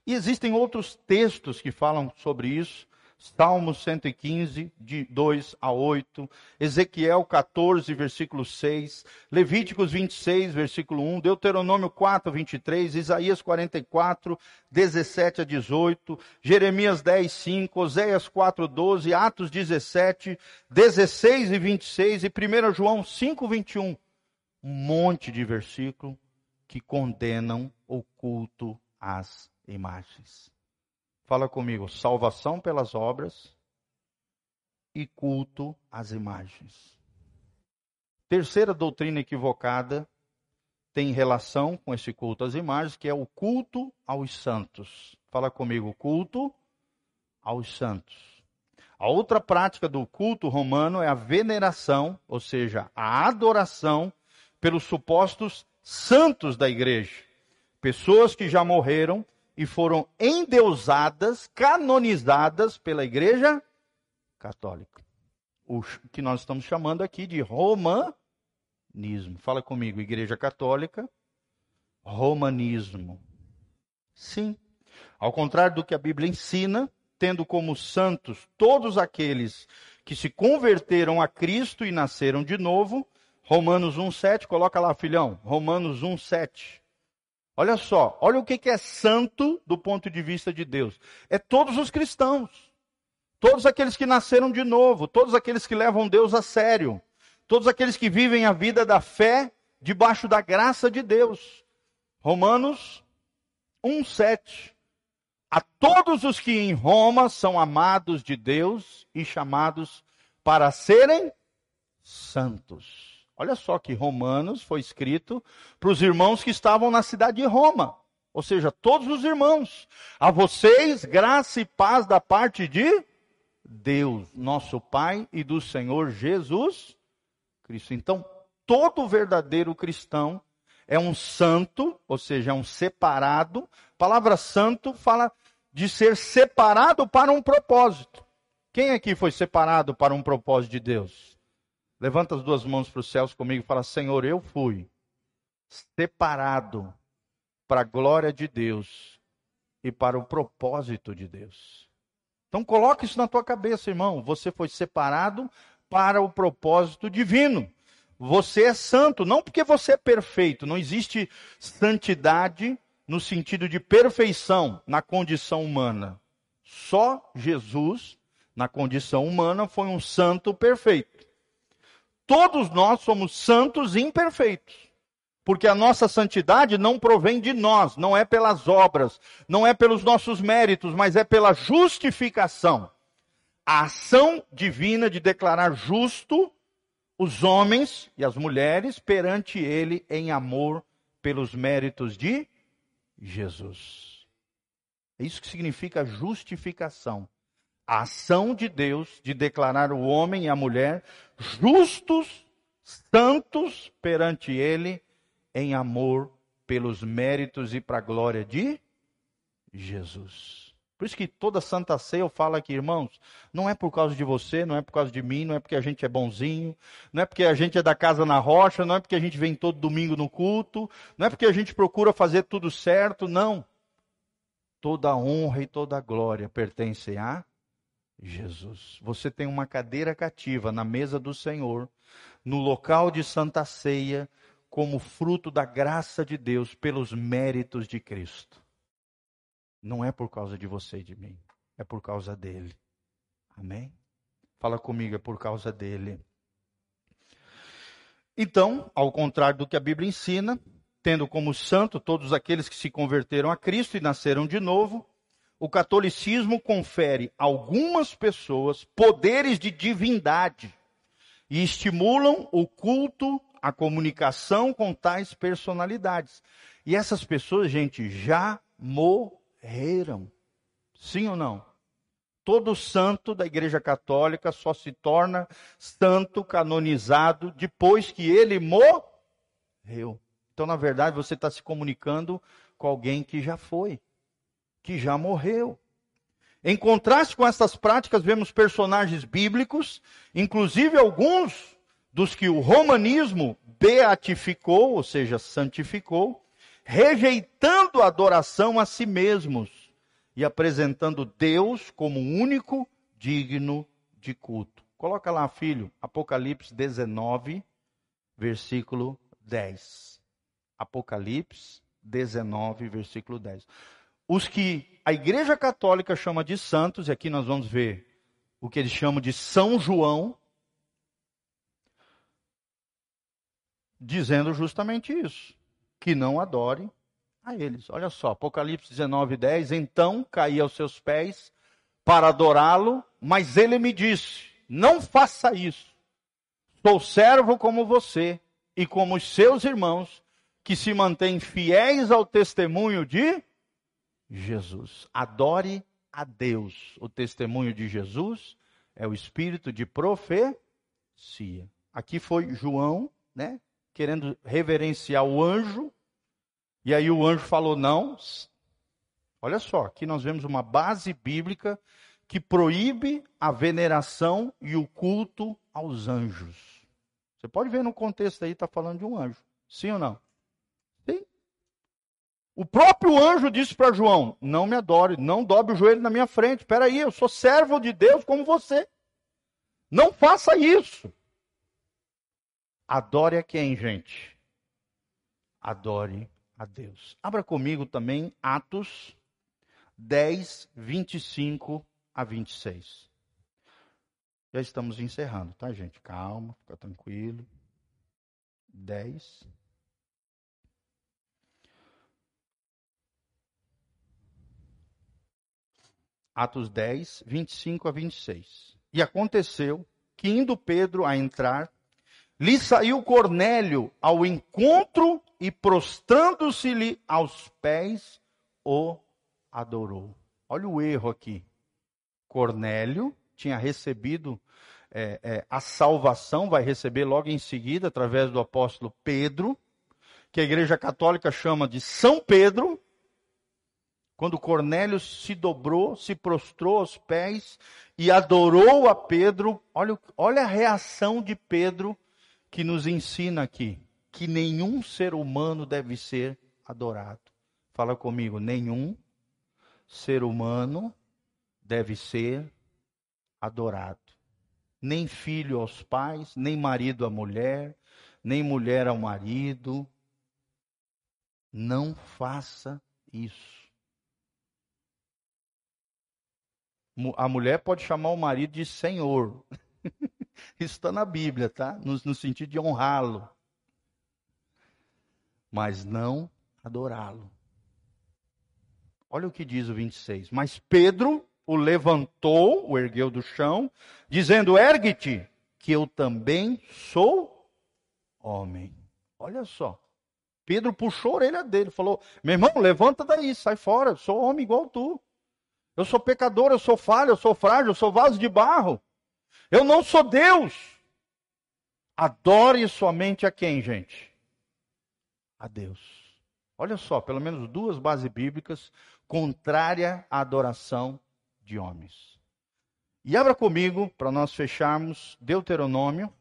E existem outros textos que falam sobre isso. Salmo 115, de 2 a 8, Ezequiel 14, versículo 6, Levíticos 26, versículo 1, Deuteronômio 4, 23, Isaías 44, 17 a 18, Jeremias 10, 5, Oséias 4, 12, Atos 17, 16 e 26 e 1 João 5, 21. Um monte de versículo que condenam o culto às imagens. Fala comigo, salvação pelas obras e culto às imagens. Terceira doutrina equivocada tem relação com esse culto às imagens, que é o culto aos santos. Fala comigo, culto aos santos. A outra prática do culto romano é a veneração, ou seja, a adoração pelos supostos santos da igreja. Pessoas que já morreram e foram endeusadas, canonizadas pela Igreja Católica. O que nós estamos chamando aqui de romanismo. Fala comigo, Igreja Católica, romanismo. Sim. Ao contrário do que a Bíblia ensina, tendo como santos todos aqueles que se converteram a Cristo e nasceram de novo, Romanos 1,7, coloca lá, filhão, Romanos 1,7. Olha só, olha o que é santo do ponto de vista de Deus. É todos os cristãos. Todos aqueles que nasceram de novo, todos aqueles que levam Deus a sério, todos aqueles que vivem a vida da fé debaixo da graça de Deus. Romanos 1:7. A todos os que em Roma são amados de Deus e chamados para serem santos. Olha só que Romanos foi escrito para os irmãos que estavam na cidade de Roma. Ou seja, todos os irmãos. A vocês, graça e paz da parte de Deus, nosso Pai e do Senhor Jesus Cristo. Então, todo verdadeiro cristão é um santo, ou seja, é um separado. A palavra santo fala de ser separado para um propósito. Quem aqui foi separado para um propósito de Deus? Levanta as duas mãos para os céus comigo e fala: Senhor, eu fui separado para a glória de Deus e para o propósito de Deus. Então coloque isso na tua cabeça, irmão. Você foi separado para o propósito divino. Você é santo, não porque você é perfeito. Não existe santidade no sentido de perfeição na condição humana. Só Jesus, na condição humana, foi um santo perfeito. Todos nós somos santos e imperfeitos. Porque a nossa santidade não provém de nós, não é pelas obras, não é pelos nossos méritos, mas é pela justificação. A ação divina de declarar justo os homens e as mulheres perante Ele em amor pelos méritos de Jesus. É isso que significa justificação a ação de Deus de declarar o homem e a mulher justos, santos perante Ele, em amor pelos méritos e para a glória de Jesus. Por isso que toda Santa Ceia eu falo aqui, irmãos, não é por causa de você, não é por causa de mim, não é porque a gente é bonzinho, não é porque a gente é da casa na rocha, não é porque a gente vem todo domingo no culto, não é porque a gente procura fazer tudo certo, não. Toda honra e toda glória pertencem a Jesus. Você tem uma cadeira cativa na mesa do Senhor, no local de Santa Ceia, como fruto da graça de Deus pelos méritos de Cristo. Não é por causa de você e de mim, é por causa dele. Amém? Fala comigo, é por causa dele. Então, ao contrário do que a Bíblia ensina, tendo como santo todos aqueles que se converteram a Cristo e nasceram de novo, o catolicismo confere algumas pessoas poderes de divindade e estimulam o culto, a comunicação com tais personalidades. E essas pessoas, gente, já morreram. Sim ou não? Todo santo da Igreja Católica só se torna santo canonizado depois que ele morreu. Então, na verdade, você está se comunicando com alguém que já foi que já morreu. Em contraste com essas práticas, vemos personagens bíblicos, inclusive alguns dos que o romanismo beatificou, ou seja, santificou, rejeitando a adoração a si mesmos e apresentando Deus como o único digno de culto. Coloca lá, filho, Apocalipse 19, versículo 10. Apocalipse 19, versículo 10. Os que a Igreja Católica chama de santos, e aqui nós vamos ver o que eles chamam de São João, dizendo justamente isso, que não adore a eles. Olha só, Apocalipse 19, 10. Então caí aos seus pés para adorá-lo, mas ele me disse: Não faça isso. Sou servo como você e como os seus irmãos, que se mantêm fiéis ao testemunho de Jesus. Adore a Deus. O testemunho de Jesus é o espírito de profecia. Aqui foi João, né, querendo reverenciar o anjo, e aí o anjo falou: "Não, Olha só, aqui nós vemos uma base bíblica que proíbe a veneração e o culto aos anjos. Você pode ver no contexto aí, está falando de um anjo. Sim ou não? O próprio anjo disse para João: Não me adore, não dobre o joelho na minha frente. Espera aí, eu sou servo de Deus como você. Não faça isso. Adore a quem, gente? Adore a Deus. Abra comigo também Atos 10, 25 a 26. Já estamos encerrando, tá, gente? Calma, fica tranquilo. 10. Atos 10, 25 a 26. E aconteceu que, indo Pedro a entrar, lhe saiu Cornélio ao encontro e, prostrando-se-lhe aos pés, o adorou. Olha o erro aqui. Cornélio tinha recebido é, é, a salvação, vai receber logo em seguida, através do apóstolo Pedro, que a Igreja Católica chama de São Pedro. Quando Cornélio se dobrou, se prostrou aos pés e adorou a Pedro, olha, olha a reação de Pedro que nos ensina aqui: que nenhum ser humano deve ser adorado. Fala comigo, nenhum ser humano deve ser adorado. Nem filho aos pais, nem marido à mulher, nem mulher ao marido. Não faça isso. A mulher pode chamar o marido de senhor. <laughs> Isso está na Bíblia, tá? No, no sentido de honrá-lo. Mas não adorá-lo. Olha o que diz o 26. Mas Pedro o levantou, o ergueu do chão, dizendo: Ergue-te, que eu também sou homem. Olha só. Pedro puxou a orelha dele, falou: Meu irmão, levanta daí, sai fora, sou homem igual tu. Eu sou pecador, eu sou falho, eu sou frágil, eu sou vaso de barro. Eu não sou Deus. Adore somente a quem, gente? A Deus. Olha só, pelo menos duas bases bíblicas contrária à adoração de homens. E abra comigo, para nós fecharmos, Deuteronômio,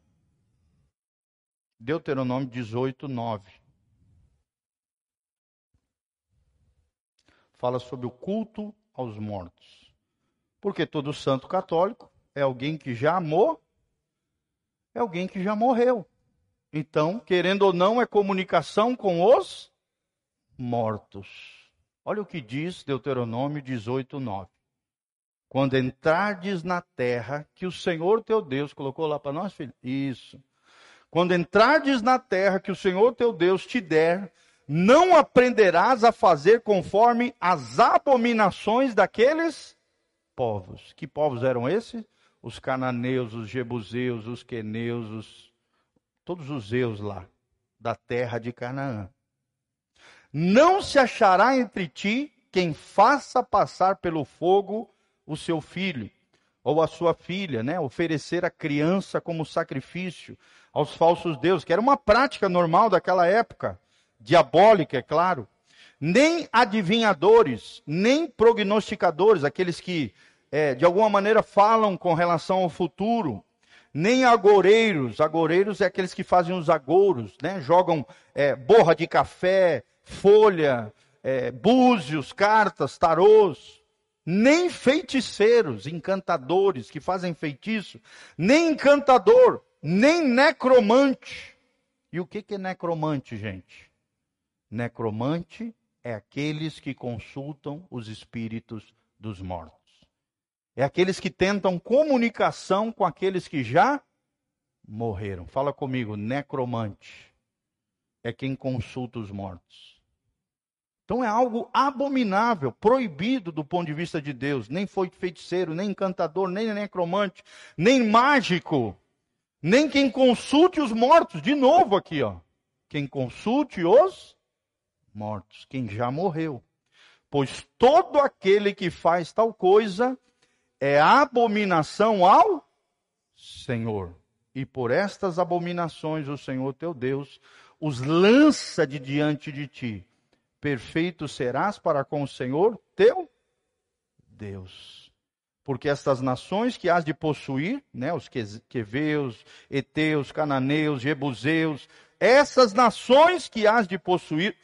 Deuteronômio 18, 9. Fala sobre o culto aos mortos. Porque todo santo católico é alguém que já amou, é alguém que já morreu. Então, querendo ou não, é comunicação com os mortos. Olha o que diz Deuteronômio 18, 9. Quando entrardes na terra que o Senhor teu Deus colocou lá para nós, filho? Isso. Quando entrardes na terra que o Senhor teu Deus te der, não aprenderás a fazer conforme as abominações daqueles povos. Que povos eram esses? Os cananeus, os jebuseus, os queneus, os... todos os zeus lá, da terra de Canaã. Não se achará entre ti quem faça passar pelo fogo o seu filho ou a sua filha, né? Oferecer a criança como sacrifício aos falsos deuses, que era uma prática normal daquela época, diabólica, é claro. Nem adivinhadores, nem prognosticadores, aqueles que é, de alguma maneira falam com relação ao futuro, nem agoureiros. Agoureiros é aqueles que fazem os agouros, né? Jogam é, borra de café, folha, é, búzios, cartas, tarôs. nem feiticeiros, encantadores que fazem feitiço, nem encantador, nem necromante. E o que é necromante, gente? Necromante é aqueles que consultam os espíritos dos mortos. É aqueles que tentam comunicação com aqueles que já morreram. Fala comigo, necromante. É quem consulta os mortos. Então é algo abominável, proibido do ponto de vista de Deus. Nem foi feiticeiro, nem encantador, nem necromante, nem mágico, nem quem consulte os mortos. De novo aqui, ó. Quem consulte os mortos, quem já morreu. Pois todo aquele que faz tal coisa é abominação ao Senhor. E por estas abominações o Senhor teu Deus os lança de diante de ti. Perfeito serás para com o Senhor teu Deus. Porque estas nações que has de possuir, né, os queveus, eteus, cananeus, jebuseus, essas nações que has de possuir,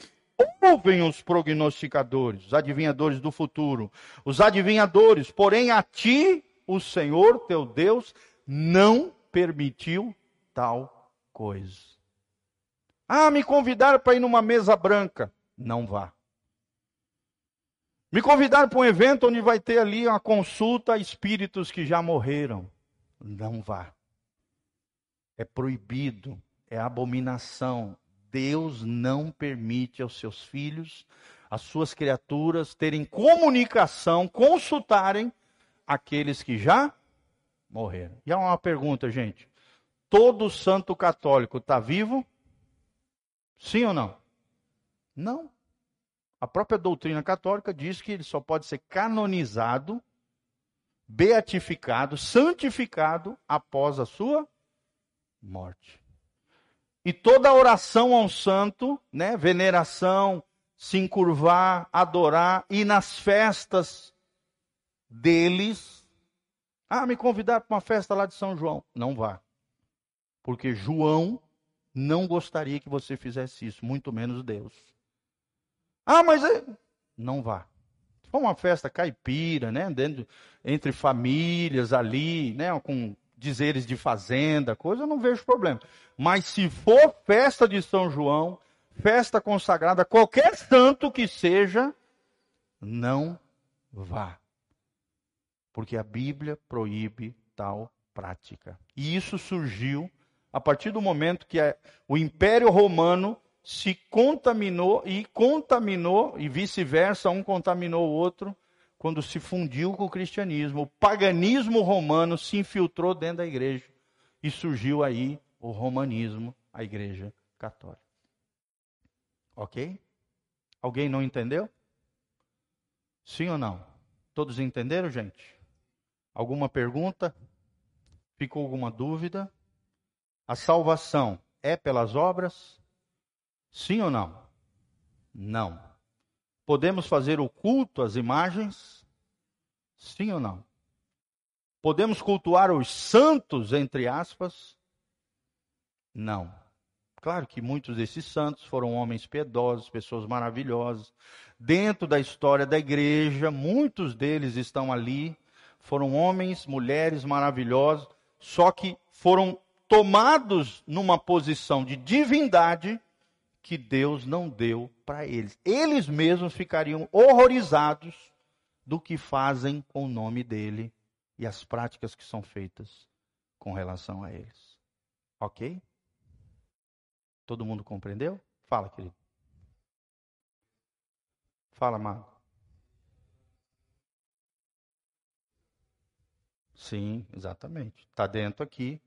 ouvem os prognosticadores, os adivinhadores do futuro, os adivinhadores, porém a ti o Senhor teu Deus não permitiu tal coisa. Ah, me convidaram para ir numa mesa branca. Não vá. Me convidaram para um evento onde vai ter ali uma consulta a espíritos que já morreram. Não vá. É proibido, é abominação, Deus não permite aos seus filhos, às suas criaturas, terem comunicação, consultarem aqueles que já morreram. E há uma pergunta, gente: todo santo católico está vivo? Sim ou não? Não. A própria doutrina católica diz que ele só pode ser canonizado, beatificado, santificado após a sua morte. E toda oração ao santo, né, veneração, se encurvar, adorar, e nas festas deles. Ah, me convidar para uma festa lá de São João. Não vá. Porque João não gostaria que você fizesse isso, muito menos Deus. Ah, mas é... não vá. For uma festa caipira, né, dentro, entre famílias ali, né, com dizeres de fazenda, coisa, eu não vejo problema. Mas se for festa de São João, festa consagrada, qualquer santo que seja, não vá. Porque a Bíblia proíbe tal prática. E isso surgiu a partir do momento que o Império Romano se contaminou e contaminou, e vice-versa, um contaminou o outro, quando se fundiu com o cristianismo, o paganismo romano se infiltrou dentro da igreja e surgiu aí o romanismo, a igreja católica. Ok? Alguém não entendeu? Sim ou não? Todos entenderam, gente? Alguma pergunta? Ficou alguma dúvida? A salvação é pelas obras? Sim ou não? Não. Podemos fazer o culto às imagens? Sim ou não? Podemos cultuar os santos, entre aspas? Não. Claro que muitos desses santos foram homens piedosos, pessoas maravilhosas. Dentro da história da igreja, muitos deles estão ali. Foram homens, mulheres maravilhosos, só que foram tomados numa posição de divindade que Deus não deu para eles. Eles mesmos ficariam horrorizados do que fazem com o nome dele e as práticas que são feitas com relação a eles. Ok? Todo mundo compreendeu? Fala, querido. Fala, Marco. Sim, exatamente. Está dentro aqui.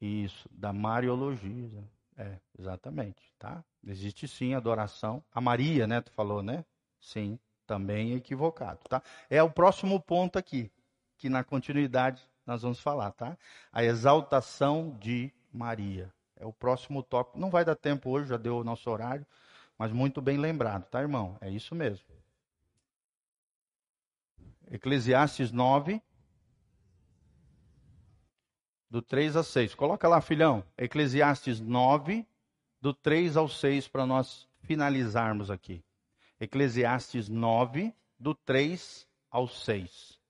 Isso, da Mariologia. É, exatamente, tá? Existe sim adoração. A Maria, né, tu falou, né? Sim, também equivocado, tá? É o próximo ponto aqui, que na continuidade nós vamos falar, tá? A exaltação de Maria. É o próximo tópico. Não vai dar tempo hoje, já deu o nosso horário, mas muito bem lembrado, tá, irmão? É isso mesmo. Eclesiastes 9, do 3 a 6. Coloca lá, filhão. Eclesiastes 9, do 3 ao 6, para nós finalizarmos aqui. Eclesiastes 9, do 3 ao 6.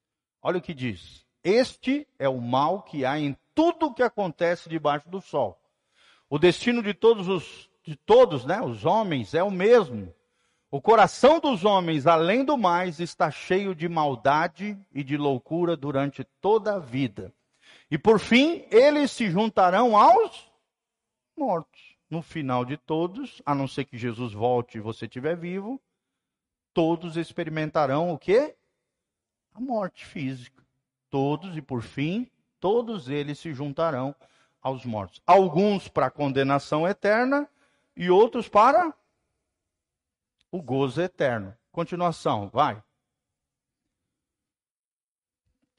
Olha o que diz. Este é o mal que há em tudo o que acontece debaixo do sol. O destino de todos os de todos, né, os homens é o mesmo. O coração dos homens, além do mais, está cheio de maldade e de loucura durante toda a vida. E por fim, eles se juntarão aos mortos. No final de todos, a não ser que Jesus volte e você estiver vivo, todos experimentarão o quê? A morte física. Todos, e por fim, todos eles se juntarão aos mortos. Alguns para condenação eterna e outros para o gozo eterno. Continuação, vai.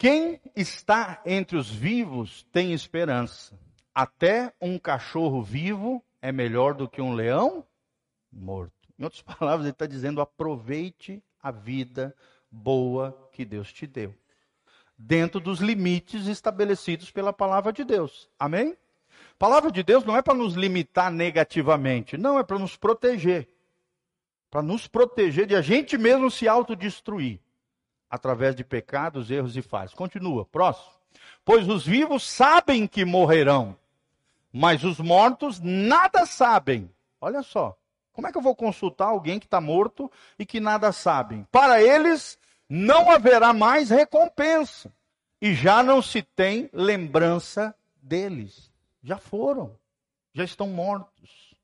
Quem está entre os vivos tem esperança. Até um cachorro vivo é melhor do que um leão morto. Em outras <laughs> palavras, ele está dizendo: aproveite a vida boa que Deus te deu, dentro dos limites estabelecidos pela palavra de Deus. Amém? A palavra de Deus não é para nos limitar negativamente, não, é para nos proteger. Para nos proteger de a gente mesmo se autodestruir através de pecados, erros e falhas. Continua, próximo. Pois os vivos sabem que morrerão, mas os mortos nada sabem. Olha só. Como é que eu vou consultar alguém que está morto e que nada sabem? Para eles não haverá mais recompensa e já não se tem lembrança deles. Já foram, já estão mortos.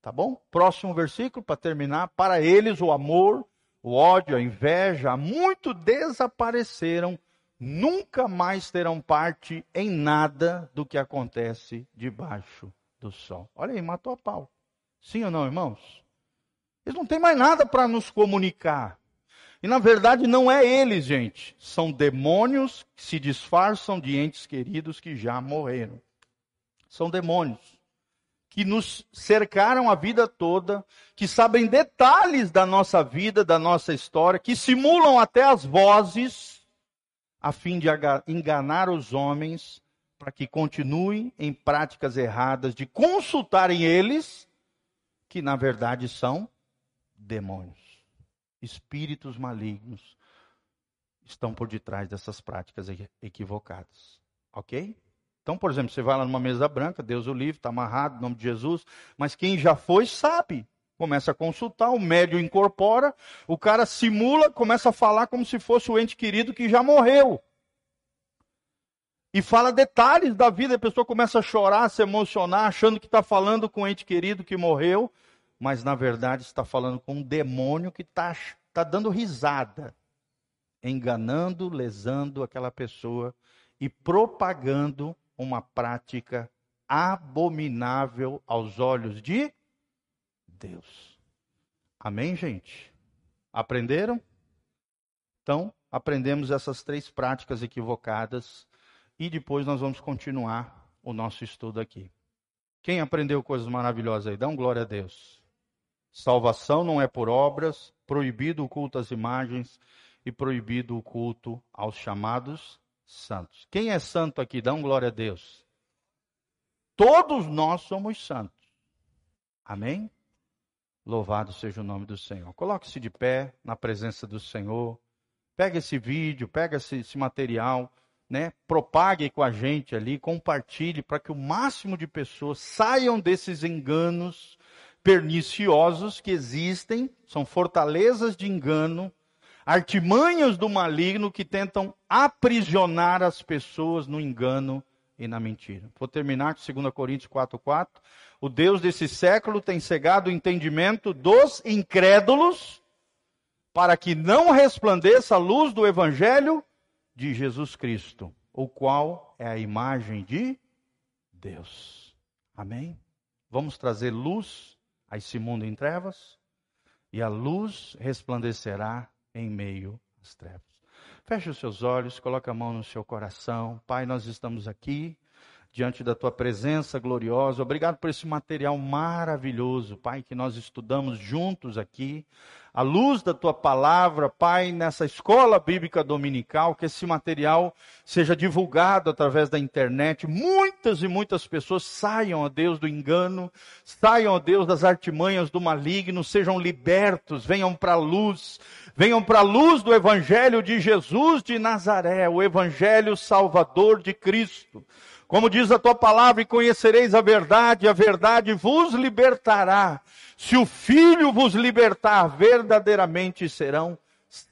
Tá bom? Próximo versículo para terminar. Para eles o amor o ódio, a inveja, muito desapareceram, nunca mais terão parte em nada do que acontece debaixo do sol. Olha aí, matou a pau. Sim ou não, irmãos? Eles não têm mais nada para nos comunicar. E na verdade não é eles, gente. São demônios que se disfarçam de entes queridos que já morreram. São demônios que nos cercaram a vida toda, que sabem detalhes da nossa vida, da nossa história, que simulam até as vozes, a fim de enganar os homens, para que continuem em práticas erradas, de consultarem eles, que na verdade são demônios, espíritos malignos, estão por detrás dessas práticas equivocadas. Ok? Então, por exemplo, você vai lá numa mesa branca, Deus o livre, está amarrado, em nome de Jesus, mas quem já foi sabe. Começa a consultar, o médium incorpora, o cara simula, começa a falar como se fosse o ente querido que já morreu. E fala detalhes da vida, a pessoa começa a chorar, a se emocionar, achando que está falando com o ente querido que morreu, mas na verdade está falando com um demônio que está tá dando risada, enganando, lesando aquela pessoa e propagando uma prática abominável aos olhos de Deus. Amém, gente? Aprenderam? Então, aprendemos essas três práticas equivocadas e depois nós vamos continuar o nosso estudo aqui. Quem aprendeu coisas maravilhosas aí? Um glória a Deus. Salvação não é por obras, proibido o culto às imagens e proibido o culto aos chamados santos. Quem é santo aqui? Dá um glória a Deus. Todos nós somos santos. Amém? Louvado seja o nome do Senhor. Coloque-se de pé na presença do Senhor. Pega esse vídeo, pega esse, esse material, né? Propague com a gente ali, compartilhe para que o máximo de pessoas saiam desses enganos perniciosos que existem, são fortalezas de engano artimanhas do maligno que tentam aprisionar as pessoas no engano e na mentira. Vou terminar com 2 Coríntios 4,4. O Deus desse século tem cegado o entendimento dos incrédulos para que não resplandeça a luz do Evangelho de Jesus Cristo, o qual é a imagem de Deus. Amém? Vamos trazer luz a esse mundo em trevas e a luz resplandecerá em meio às trevas. Feche os seus olhos, coloque a mão no seu coração. Pai, nós estamos aqui diante da tua presença gloriosa. Obrigado por esse material maravilhoso, Pai, que nós estudamos juntos aqui. À luz da tua palavra, Pai, nessa escola bíblica dominical, que esse material seja divulgado através da internet. Muitas e muitas pessoas saiam, a Deus, do engano, saiam, a Deus, das artimanhas do maligno, sejam libertos, venham para a luz, venham para a luz do Evangelho de Jesus de Nazaré, o Evangelho Salvador de Cristo. Como diz a tua palavra, e conhecereis a verdade, a verdade vos libertará. Se o Filho vos libertar, verdadeiramente serão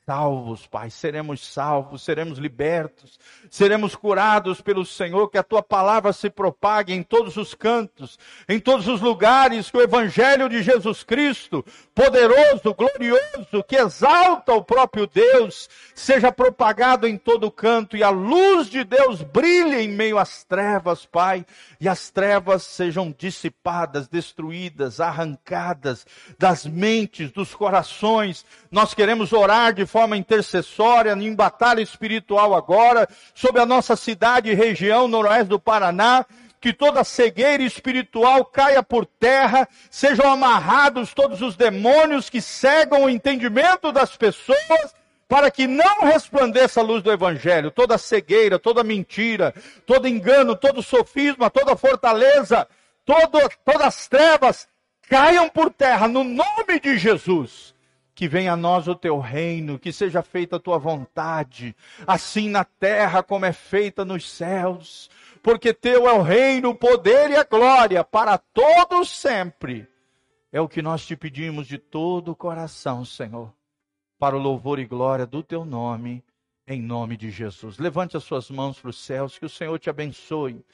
salvos, Pai. Seremos salvos, seremos libertos, seremos curados pelo Senhor. Que a tua palavra se propague em todos os cantos, em todos os lugares. Que o Evangelho de Jesus Cristo, poderoso, glorioso, que exalta o próprio Deus, seja propagado em todo canto e a luz de Deus brilhe em meio às trevas, Pai. E as trevas sejam dissipadas, destruídas, arrancadas das mentes, dos corações. Nós queremos orar de forma intercessória, em batalha espiritual agora, sobre a nossa cidade e região noroeste do Paraná, que toda cegueira espiritual caia por terra, sejam amarrados todos os demônios que cegam o entendimento das pessoas, para que não resplandeça a luz do Evangelho, toda cegueira, toda mentira, todo engano, todo sofisma, toda fortaleza, todo, todas as trevas caiam por terra no nome de Jesus que venha a nós o teu reino, que seja feita a tua vontade, assim na terra como é feita nos céus, porque teu é o reino, o poder e a glória para todos sempre. É o que nós te pedimos de todo o coração, Senhor, para o louvor e glória do teu nome, em nome de Jesus. Levante as suas mãos para os céus, que o Senhor te abençoe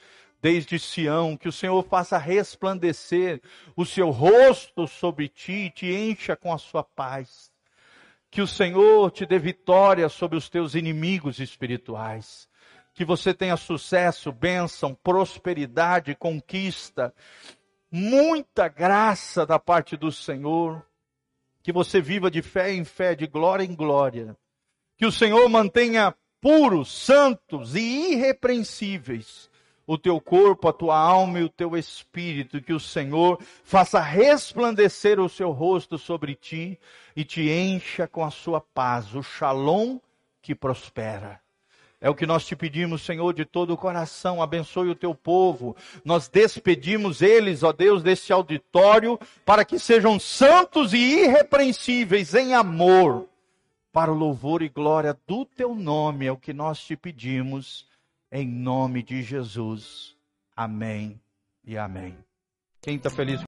desde Sião, que o Senhor faça resplandecer o seu rosto sobre ti e te encha com a sua paz. Que o Senhor te dê vitória sobre os teus inimigos espirituais. Que você tenha sucesso, bênção, prosperidade, conquista, muita graça da parte do Senhor. Que você viva de fé em fé, de glória em glória. Que o Senhor mantenha puros, santos e irrepreensíveis o teu corpo, a tua alma e o teu espírito, que o Senhor faça resplandecer o seu rosto sobre ti e te encha com a sua paz, o shalom que prospera. É o que nós te pedimos, Senhor, de todo o coração. Abençoe o teu povo. Nós despedimos eles, ó Deus, deste auditório, para que sejam santos e irrepreensíveis em amor, para o louvor e glória do teu nome. É o que nós te pedimos em nome de Jesus. Amém e amém. Quem está feliz?